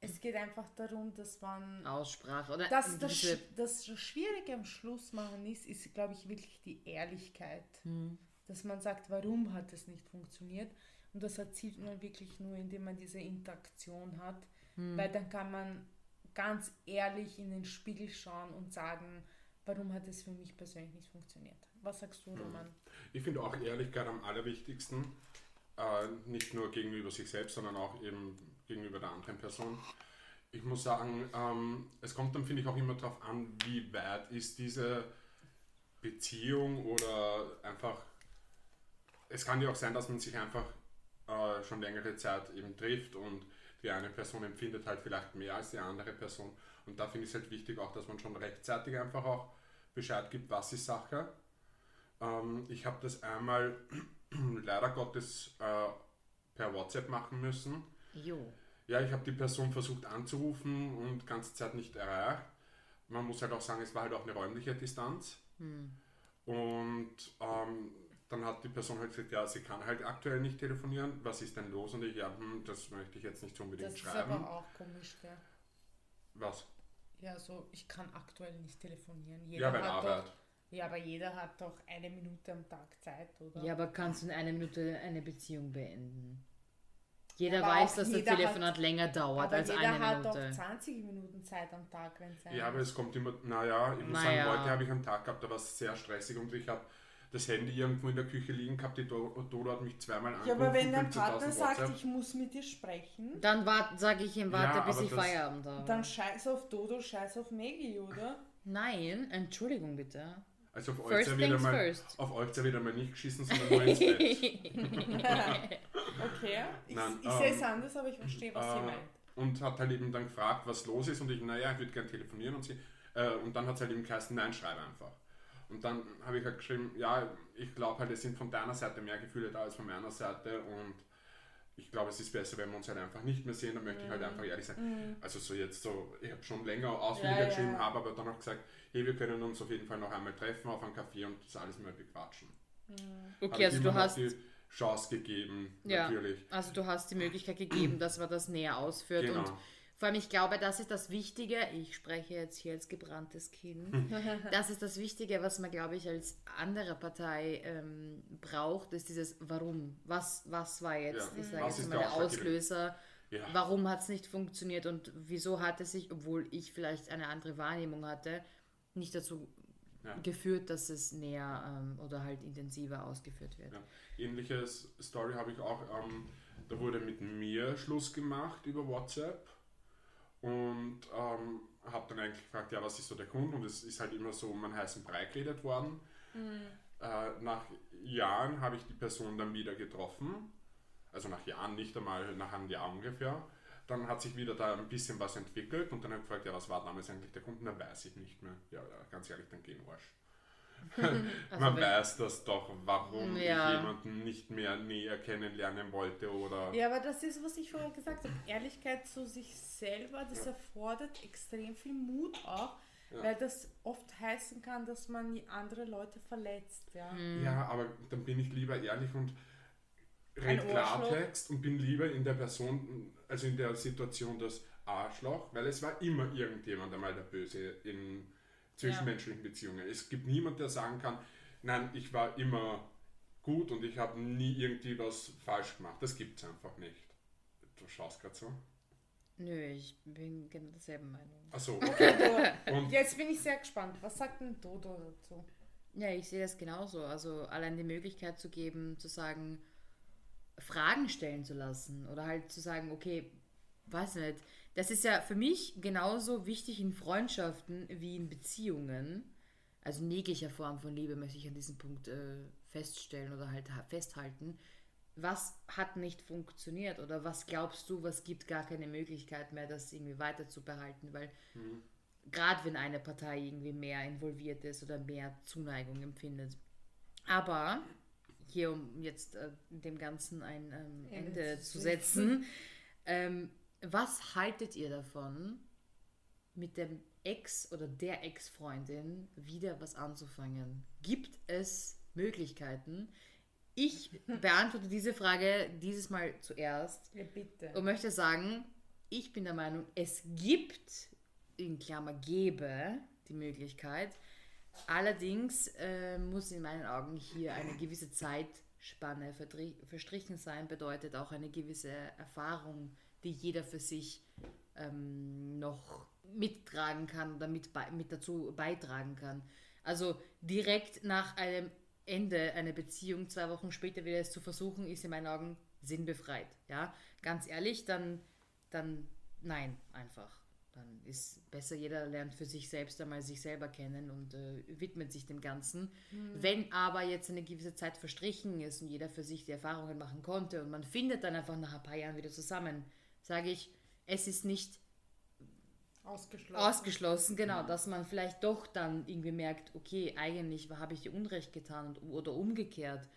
es geht einfach darum, dass man Aussprache oder Das, das, das Schwierige am Schluss machen ist, ist, glaube ich, wirklich die Ehrlichkeit. Hm. Dass man sagt, warum hat es nicht funktioniert. Und das erzielt man wirklich nur, indem man diese Interaktion hat. Hm. Weil dann kann man ganz ehrlich in den Spiegel schauen und sagen, warum hat es für mich persönlich nicht funktioniert. Was sagst du, Roman? Ich finde auch Ehrlichkeit am allerwichtigsten. Äh, nicht nur gegenüber sich selbst, sondern auch eben gegenüber der anderen Person. Ich muss sagen, ähm, es kommt dann, finde ich, auch immer darauf an, wie weit ist diese Beziehung oder einfach. Es kann ja auch sein, dass man sich einfach äh, schon längere Zeit eben trifft und die eine Person empfindet halt vielleicht mehr als die andere Person. Und da finde ich es halt wichtig auch, dass man schon rechtzeitig einfach auch Bescheid gibt, was ist Sache. Ähm, ich habe das einmal leider Gottes äh, per WhatsApp machen müssen. Jo. Ja, ich habe die Person versucht anzurufen und ganze Zeit nicht erreicht. Man muss halt auch sagen, es war halt auch eine räumliche Distanz. Hm. Und ähm, dann hat die Person halt gesagt, ja, sie kann halt aktuell nicht telefonieren. Was ist denn los? Und ich, ja, hm, das möchte ich jetzt nicht so unbedingt Das ist schreiben. aber auch komisch, gell? Was? Ja, so, ich kann aktuell nicht telefonieren. Ja, bei hat Arbeit. Doch, Ja, aber jeder hat doch eine Minute am Tag Zeit, oder? Ja, aber kannst du in einer Minute eine Beziehung beenden? Jeder Aber weiß, dass das jeder Telefonat länger dauert aber als jeder eine hat Minute. doch 20 Minuten Zeit am Tag, wenn es sein Ja, aber es kommt immer, naja, ich muss Naja. sagen, heute habe ich einen Tag gehabt, da war es sehr stressig und ich habe das Handy irgendwo in der Küche liegen gehabt, die Do- Dodo hat mich zweimal Ja, angerufen. aber wenn dein 15.000 Partner sagt, WhatsApp. ich muss mit dir sprechen, Dann sage ich ihm, warte, Ja, bis ich das- Feierabend habe. dann scheiß auf Dodo, scheiß auf Maggie, oder? Nein, Entschuldigung bitte. Also auf euch wieder things mal, first. auf euch wieder mal nicht geschissen, sondern nur ins Bett. Okay, ich, Nein, ich sehe es ähm, anders, aber ich verstehe, was sie Äh, meint. und hat halt eben dann gefragt, was los ist und ich, naja, ich würde gerne telefonieren und sie, äh, und dann hat es halt eben geheißen, nein, schreibe einfach. Und dann habe ich halt geschrieben, ja, ich glaube halt, es sind von deiner Seite mehr Gefühle da als von meiner Seite und ich glaube, es ist besser, wenn wir uns halt einfach nicht mehr sehen, dann möchte ich halt einfach ehrlich sein. Also so jetzt so, ich habe schon länger ausführlicher Ja, ja. geschrieben, habe aber dann auch gesagt, hey, wir können uns auf jeden Fall noch einmal treffen auf einen Kaffee und das alles mal bequatschen. Habe Okay, also du hast, die Chance gegeben, Ja. natürlich. also du hast die Möglichkeit gegeben, dass man das näher ausführt. Genau. Und vor allem, ich glaube, das ist das Wichtige. Ich spreche jetzt hier als gebranntes Kind. Das ist das Wichtige, was man, glaube ich, als andere Partei ähm, braucht, ist dieses Warum. Was, was war jetzt, Ja. ich sage Was jetzt mal, der Auslöser? Ja. Warum hat es nicht funktioniert und wieso hat es sich, obwohl ich vielleicht eine andere Wahrnehmung hatte, nicht dazu Ja. geführt, dass es näher ähm, oder halt intensiver ausgeführt wird. Ja. Ähnliches Story habe ich auch, ähm, da wurde mit mir Schluss gemacht über WhatsApp und ähm, habe dann eigentlich gefragt, ja, was ist so der Grund? Und es ist halt immer so um einen heißen Brei geredet worden. Äh, nach Jahren habe ich die Person dann wieder getroffen, also nach Jahren, nicht einmal nach einem Jahr ungefähr. Dann hat sich wieder da ein bisschen was entwickelt und dann habe ich gefragt, ja, was war damals eigentlich der Grund? Na, weiß ich nicht mehr. Ja, ja ganz ehrlich, dann gehen Arsch. Man wenn- weiß das doch, warum Ja. ich jemanden nicht mehr näher kennenlernen wollte oder. Ja, aber das ist, was ich vorher gesagt habe. Ehrlichkeit zu sich selber, das erfordert extrem viel Mut auch, Ja. weil das oft heißen kann, dass man andere Leute verletzt. Ja. Ja, aber dann bin ich lieber ehrlich und Ein red Arschloch. Klartext und bin lieber in der Person, also in der Situation das Arschloch, weil es war immer irgendjemand einmal der Böse in zwischenmenschlichen Beziehungen. Es gibt niemand, der sagen kann, nein, ich war immer gut und ich habe nie irgendwie was falsch gemacht. Das gibt es einfach nicht. Du schaust gerade so. Nö, ich bin genau derselben Meinung. Achso, Dodo, Und- jetzt bin ich sehr gespannt. Was sagt denn Dodo dazu? Ja, ich sehe das genauso. Also allein die Möglichkeit zu geben, zu sagen, Fragen stellen zu lassen oder halt zu sagen, okay, weiß nicht. Das ist ja für mich genauso wichtig in Freundschaften wie in Beziehungen. Also in jeglicher Form von Liebe möchte ich an diesem Punkt äh, feststellen oder halt ha- festhalten. Was hat nicht funktioniert oder was glaubst du, was gibt gar keine Möglichkeit mehr, das irgendwie weiter zu behalten? Weil gerade wenn eine Partei irgendwie mehr involviert ist oder mehr Zuneigung empfindet. Aber hier, um jetzt äh, dem Ganzen ein ähm, Ende zu setzen, ähm, was haltet ihr davon, mit dem Ex oder der Ex-Freundin wieder was anzufangen? Gibt es Möglichkeiten? Ich beantworte diese Frage dieses Mal zuerst Ja, bitte. und möchte sagen, ich bin der Meinung, es gibt, in Klammer gebe, die Möglichkeit. Allerdings äh, muss in meinen Augen hier eine gewisse Zeitspanne verstrichen sein, bedeutet auch eine gewisse Erfahrung, die jeder für sich ähm, noch mittragen kann oder mit, mit dazu beitragen kann. Also direkt nach einem Ende einer Beziehung, zwei Wochen später wieder es zu versuchen, ist in meinen Augen sinnbefreit. Ja, ganz ehrlich, dann, dann nein, einfach. Dann ist besser, jeder lernt für sich selbst einmal sich selber kennen und äh, widmet sich dem Ganzen. Wenn aber jetzt eine gewisse Zeit verstrichen ist und jeder für sich die Erfahrungen machen konnte und man findet dann einfach nach ein paar Jahren wieder zusammen, sage ich, es ist nicht Ausgeschlossen. ausgeschlossen, genau, dass man vielleicht doch dann irgendwie merkt, okay, eigentlich habe ich dir Unrecht getan und, oder umgekehrt.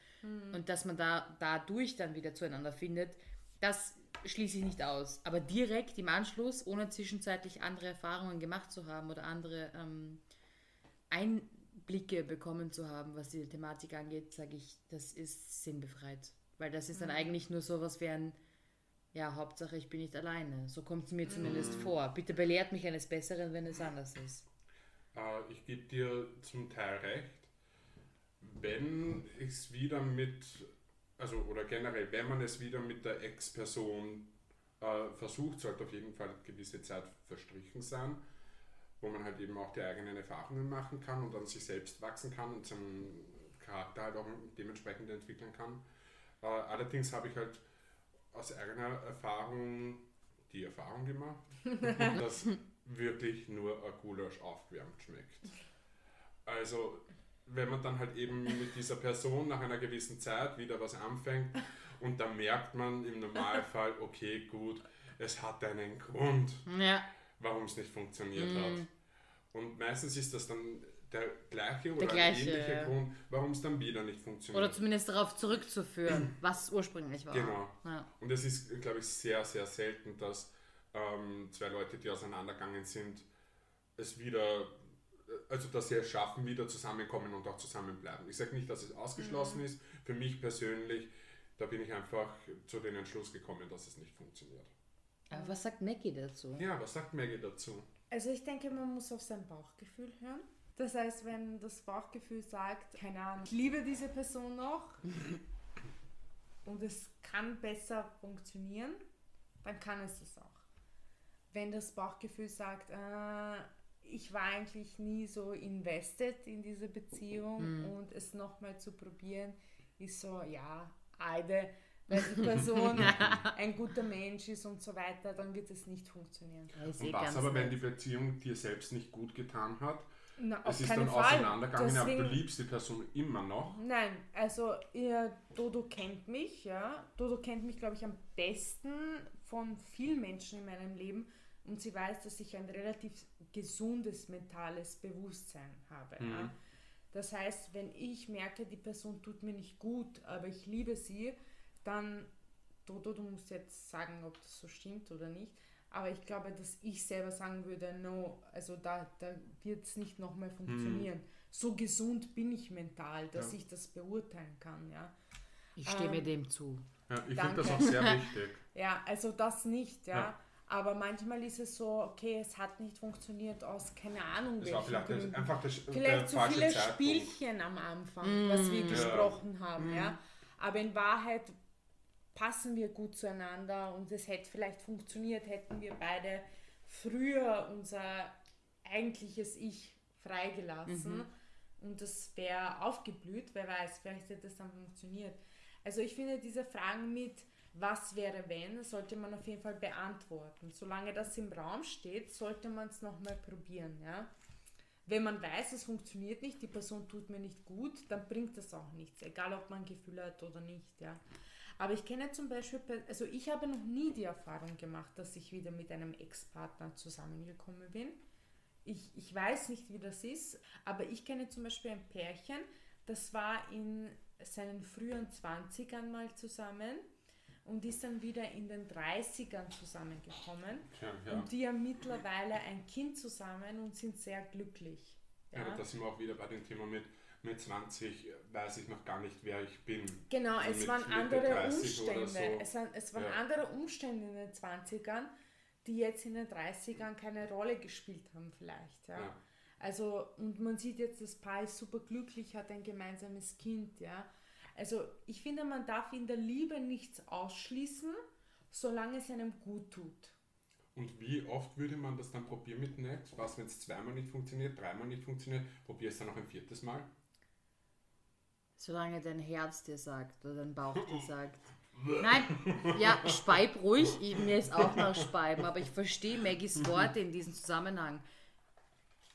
Und dass man da dadurch dann wieder zueinander findet, das schließe ich nicht aus. Aber direkt im Anschluss, ohne zwischenzeitlich andere Erfahrungen gemacht zu haben oder andere ähm, Einblicke bekommen zu haben, was die Thematik angeht, sage ich, das ist sinnbefreit. Weil das ist dann eigentlich nur sowas wie ein, ja, Hauptsache ich bin nicht alleine. So kommt es mir zumindest vor. Bitte belehrt mich eines Besseren, wenn es anders ist. Äh, ich gebe dir zum Teil recht. wenn es wieder mit, also oder generell, wenn man es wieder mit der Ex-Person äh, versucht, sollte auf jeden Fall eine gewisse Zeit verstrichen sein, wo man halt eben auch die eigenen Erfahrungen machen kann und an sich selbst wachsen kann und seinen Charakter halt auch dementsprechend entwickeln kann. Äh, allerdings habe ich halt aus eigener Erfahrung die Erfahrung gemacht, dass wirklich nur ein Gulasch aufgewärmt schmeckt. Also wenn man dann halt eben mit dieser Person nach einer gewissen Zeit wieder was anfängt und dann merkt man im Normalfall, okay, gut, es hat einen Grund, Ja. warum es nicht funktioniert Mm. hat. Und meistens ist das dann der gleiche oder gleiche, ein ähnlicher ja. Grund, warum es dann wieder nicht funktioniert. Oder zumindest darauf zurückzuführen, was ursprünglich war. Genau. Ja. Und es ist, glaube ich, sehr, sehr selten, dass ähm, zwei Leute, die auseinandergegangen sind, es wieder, also dass sie es schaffen, wieder zusammenkommen und auch zusammenbleiben. Ich sage nicht, dass es ausgeschlossen Mhm. ist. Für mich persönlich, da bin ich einfach zu dem Entschluss gekommen, dass es nicht funktioniert. Aber was sagt Necki dazu? Ja, was sagt Maggie dazu? Also ich denke, man muss auf sein Bauchgefühl hören. Das heißt, wenn das Bauchgefühl sagt, keine Ahnung, ich liebe diese Person noch und es kann besser funktionieren, dann kann es es auch. Wenn das Bauchgefühl sagt, äh, ich war eigentlich nie so invested in diese Beziehung und es nochmal zu probieren, ist so, ja, Eide, weil die Person ein guter Mensch ist und so weiter, dann wird es nicht funktionieren. Und was aber, wenn die nett. Beziehung dir selbst nicht gut getan hat, Na, es ist dann Fall. auseinandergegangen, aber du Deswegen- liebst die Person immer noch. Nein, also ihr, Dodo kennt mich, ja. Dodo kennt mich, glaube ich, am besten von vielen Menschen in meinem Leben und sie weiß, dass ich ein relativ gesundes mentales Bewusstsein habe. Mhm. Ja. Das heißt, wenn ich merke, die Person tut mir nicht gut, aber ich liebe sie, dann, Dodo, du musst jetzt sagen, ob das so stimmt oder nicht, aber ich glaube, dass ich selber sagen würde, no, also da, da wird es nicht nochmal funktionieren. So gesund bin ich mental, dass Ja. ich das beurteilen kann, ja. Ich stimme ähm, dem zu. Ja, ich finde das auch sehr wichtig. Ja, also das nicht, ja. Ja. Aber manchmal ist es so, okay, es hat nicht funktioniert aus keine Ahnung Das welchen vielleicht Gründen. einfach das, der Vielleicht zu viele Zeitpunkt. Spielchen am Anfang, was wir Mm. gesprochen haben, Mm. ja. Aber in Wahrheit passen wir gut zueinander und es hätte vielleicht funktioniert, hätten wir beide früher unser eigentliches Ich freigelassen Mhm. und das wäre aufgeblüht, wer weiß, vielleicht hätte es dann funktioniert. Also ich finde diese Fragen mit was wäre wenn, sollte man auf jeden Fall beantworten. Solange das im Raum steht, sollte man es nochmal probieren, ja. Wenn man weiß, es funktioniert nicht, die Person tut mir nicht gut, dann bringt das auch nichts, egal ob man Gefühle hat oder nicht, ja. Aber ich kenne zum Beispiel, also ich habe noch nie die Erfahrung gemacht, dass ich wieder mit einem Ex-Partner zusammengekommen bin. Ich, ich weiß nicht, wie das ist, aber ich kenne zum Beispiel ein Pärchen, das war in seinen frühen 20ern mal zusammen und ist dann wieder in den 30ern zusammengekommen. Ja, ja. Und die haben mittlerweile ein Kind zusammen und sind sehr glücklich. Ja, Ja. da sind wir auch wieder bei dem Thema mit, mit 20 weiß ich noch gar nicht, wer ich bin. Genau, Also es waren andere 30 oder Umstände. so. Es, waren, es waren Ja. andere Umstände in den 20ern, die jetzt in den 30ern keine Rolle gespielt haben, vielleicht. Ja. Ja. Also, und man sieht jetzt, das Paar ist super glücklich, hat ein gemeinsames Kind, ja. Also, ich finde, man darf in der Liebe nichts ausschließen, solange es einem gut tut. Und wie oft würde man das dann probieren mit Netz? Was, wenn es zweimal nicht funktioniert, dreimal nicht funktioniert, probier es dann noch ein viertes Mal? Solange dein Herz dir sagt oder dein Bauch dir sagt. Nein, ja, speib ruhig. Ich, mir ist auch nach Speiben, aber ich verstehe Maggies Worte in diesem Zusammenhang.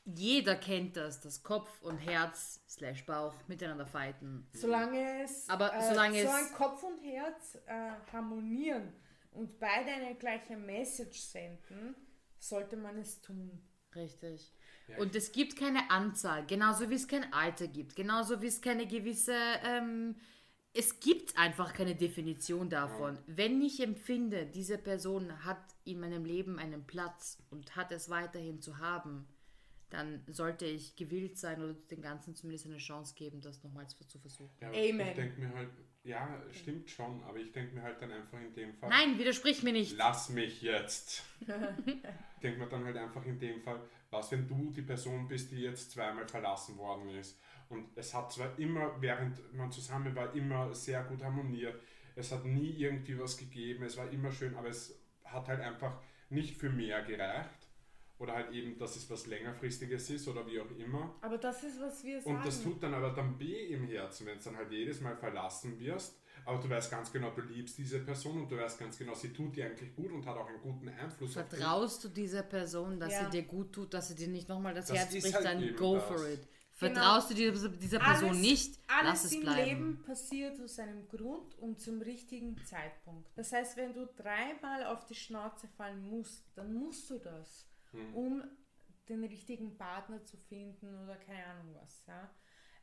Jeder kennt das, dass Kopf und Herz slash Bauch miteinander fighten. Solange es, Aber äh, solange es- solange Kopf und Herz äh, harmonieren und beide eine gleiche Message senden, sollte man es tun. Richtig. Ja. Und es gibt keine Anzahl, genauso wie es kein Alter gibt, genauso wie es keine gewisse, ähm, es gibt einfach keine Definition davon. Wenn ich empfinde, diese Person hat in meinem Leben einen Platz und hat es weiterhin zu haben, dann sollte ich gewillt sein oder den Ganzen zumindest eine Chance geben, das nochmals zu versuchen. Ja, Amen. Ich denke mir halt, ja, stimmt schon, aber ich denke mir halt dann einfach in dem Fall, Nein, widersprich mir nicht. lass mich jetzt. ich denke mir dann halt einfach in dem Fall, was wenn du die Person bist, die jetzt zweimal verlassen worden ist. Und es hat zwar immer, während man zusammen war, immer sehr gut harmoniert. Es hat nie irgendwie was gegeben, es war immer schön, aber es hat halt einfach nicht für mehr gereicht. Oder halt eben, dass es was längerfristiges ist oder wie auch immer. Aber das ist, was wir sagen. Und das tut dann aber dann weh im Herzen, wenn du dann halt jedes Mal verlassen wirst. Aber du weißt ganz genau, du liebst diese Person und du weißt ganz genau, sie tut dir eigentlich gut und hat auch einen guten Einfluss auf dich. Vertraust du dieser Person, dass Ja. sie dir gut tut, dass sie dir nicht nochmal das, Das Herz bricht, halt dann go das. for it. Genau. Vertraust du dieser, dieser Person Alles- nicht, Alles lass es im bleiben. Leben passiert aus einem Grund und zum richtigen Zeitpunkt. Das heißt, wenn du dreimal auf die Schnauze fallen musst, dann musst du das, Hm. um den richtigen Partner zu finden oder keine Ahnung was. Ja?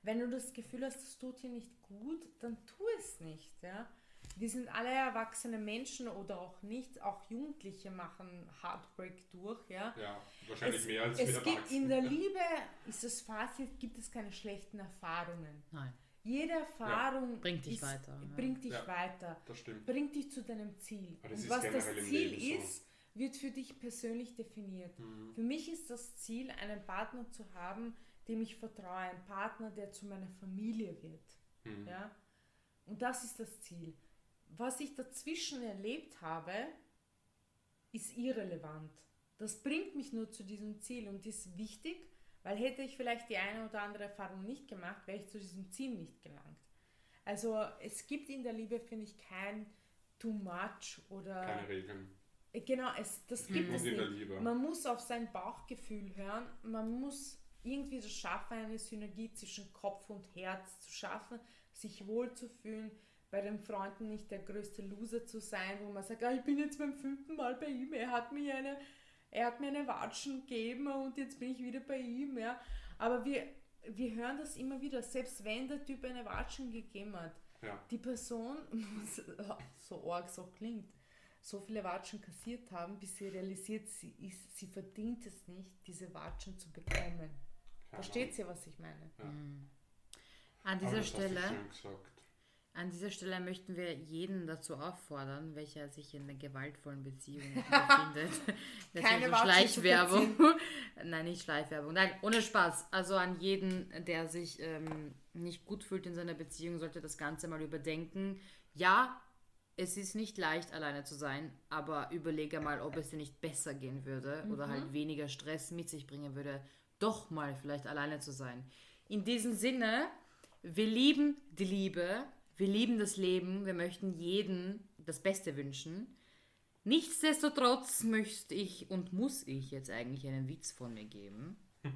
Wenn du das Gefühl hast, das tut dir nicht gut, dann tu es nicht. Ja? Wir sind alle erwachsene Menschen oder auch nicht. Auch Jugendliche machen Heartbreak durch. Ja? Ja, wahrscheinlich Es, mehr als es wir gibt in der. Liebe, ist das Fazit, gibt es keine schlechten Erfahrungen. Nein. Jede Erfahrung Bringt dich ist, weiter, ja. bringt dich Ja. weiter, Das stimmt. bringt dich zu deinem Ziel. Und was das Ziel so. ist, wird für dich persönlich definiert. Mhm. Für mich ist das Ziel, einen Partner zu haben, dem ich vertraue, ein Partner, der zu meiner Familie wird. Mhm. Ja? Und das ist das Ziel. Was ich dazwischen erlebt habe, ist irrelevant. Das bringt mich nur zu diesem Ziel und ist wichtig, weil hätte ich vielleicht die eine oder andere Erfahrung nicht gemacht, wäre ich zu diesem Ziel nicht gelangt. Also es gibt in der Liebe, finde ich, kein too much oder Keine Regeln. Äh, Genau, es, das gibt es in der nicht. Liebe. Man muss auf sein Bauchgefühl hören. Man muss irgendwie das schaffen, eine Synergie zwischen Kopf und Herz zu schaffen, sich wohlzufühlen, bei den Freunden nicht der größte Loser zu sein, wo man sagt, ah, ich bin jetzt beim fünften Mal bei ihm, er hat mir eine, er hat mir eine Watschen gegeben und jetzt bin ich wieder bei ihm. Ja. Aber wir, wir hören das immer wieder, selbst wenn der Typ eine Watschen gegeben hat, Ja. die Person, muss, so arg so klingt, so viele Watschen kassiert haben, bis sie realisiert, sie, ist, sie verdient es nicht, diese Watschen zu bekommen. Versteht ihr, was ich meine? An dieser Aber das hast du Stelle. An dieser Stelle möchten wir jeden dazu auffordern, welcher sich in einer gewaltvollen Beziehung befindet. Das Keine ist Schleichwerbung. Nein, nicht Schleichwerbung. Nein, ohne Spaß. Also an jeden, der sich ähm, nicht gut fühlt in seiner Beziehung, sollte das Ganze mal überdenken. Ja, es ist nicht leicht, alleine zu sein, aber überlege mal, ob es dir nicht besser gehen würde oder halt weniger Stress mit sich bringen würde, doch mal vielleicht alleine zu sein. In diesem Sinne, wir lieben die Liebe, wir lieben das Leben, wir möchten jedem das Beste wünschen. Nichtsdestotrotz möchte ich und muss ich jetzt eigentlich einen Witz von mir geben.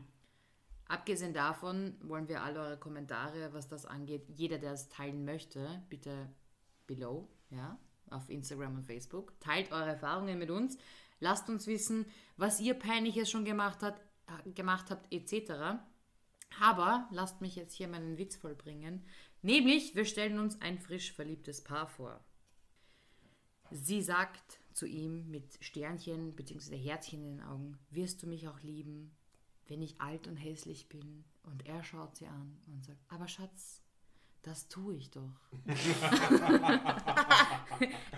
Abgesehen davon wollen wir alle eure Kommentare, was das angeht, jeder, der es teilen möchte, bitte below, ja, auf Instagram und Facebook. Teilt eure Erfahrungen mit uns. Lasst uns wissen, was ihr Peinliches schon gemacht, hat, gemacht habt, etc. Aber lasst mich jetzt hier meinen Witz vollbringen. Nämlich, wir stellen uns ein frisch verliebtes Paar vor. Sie sagt zu ihm mit Sternchen bzw. Herzchen in den Augen, wirst du mich auch lieben, wenn ich alt und hässlich bin? Und er schaut sie an und sagt, aber Schatz, das tue ich doch.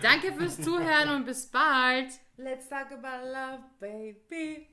Danke fürs Zuhören und bis bald. Let's talk about love, baby.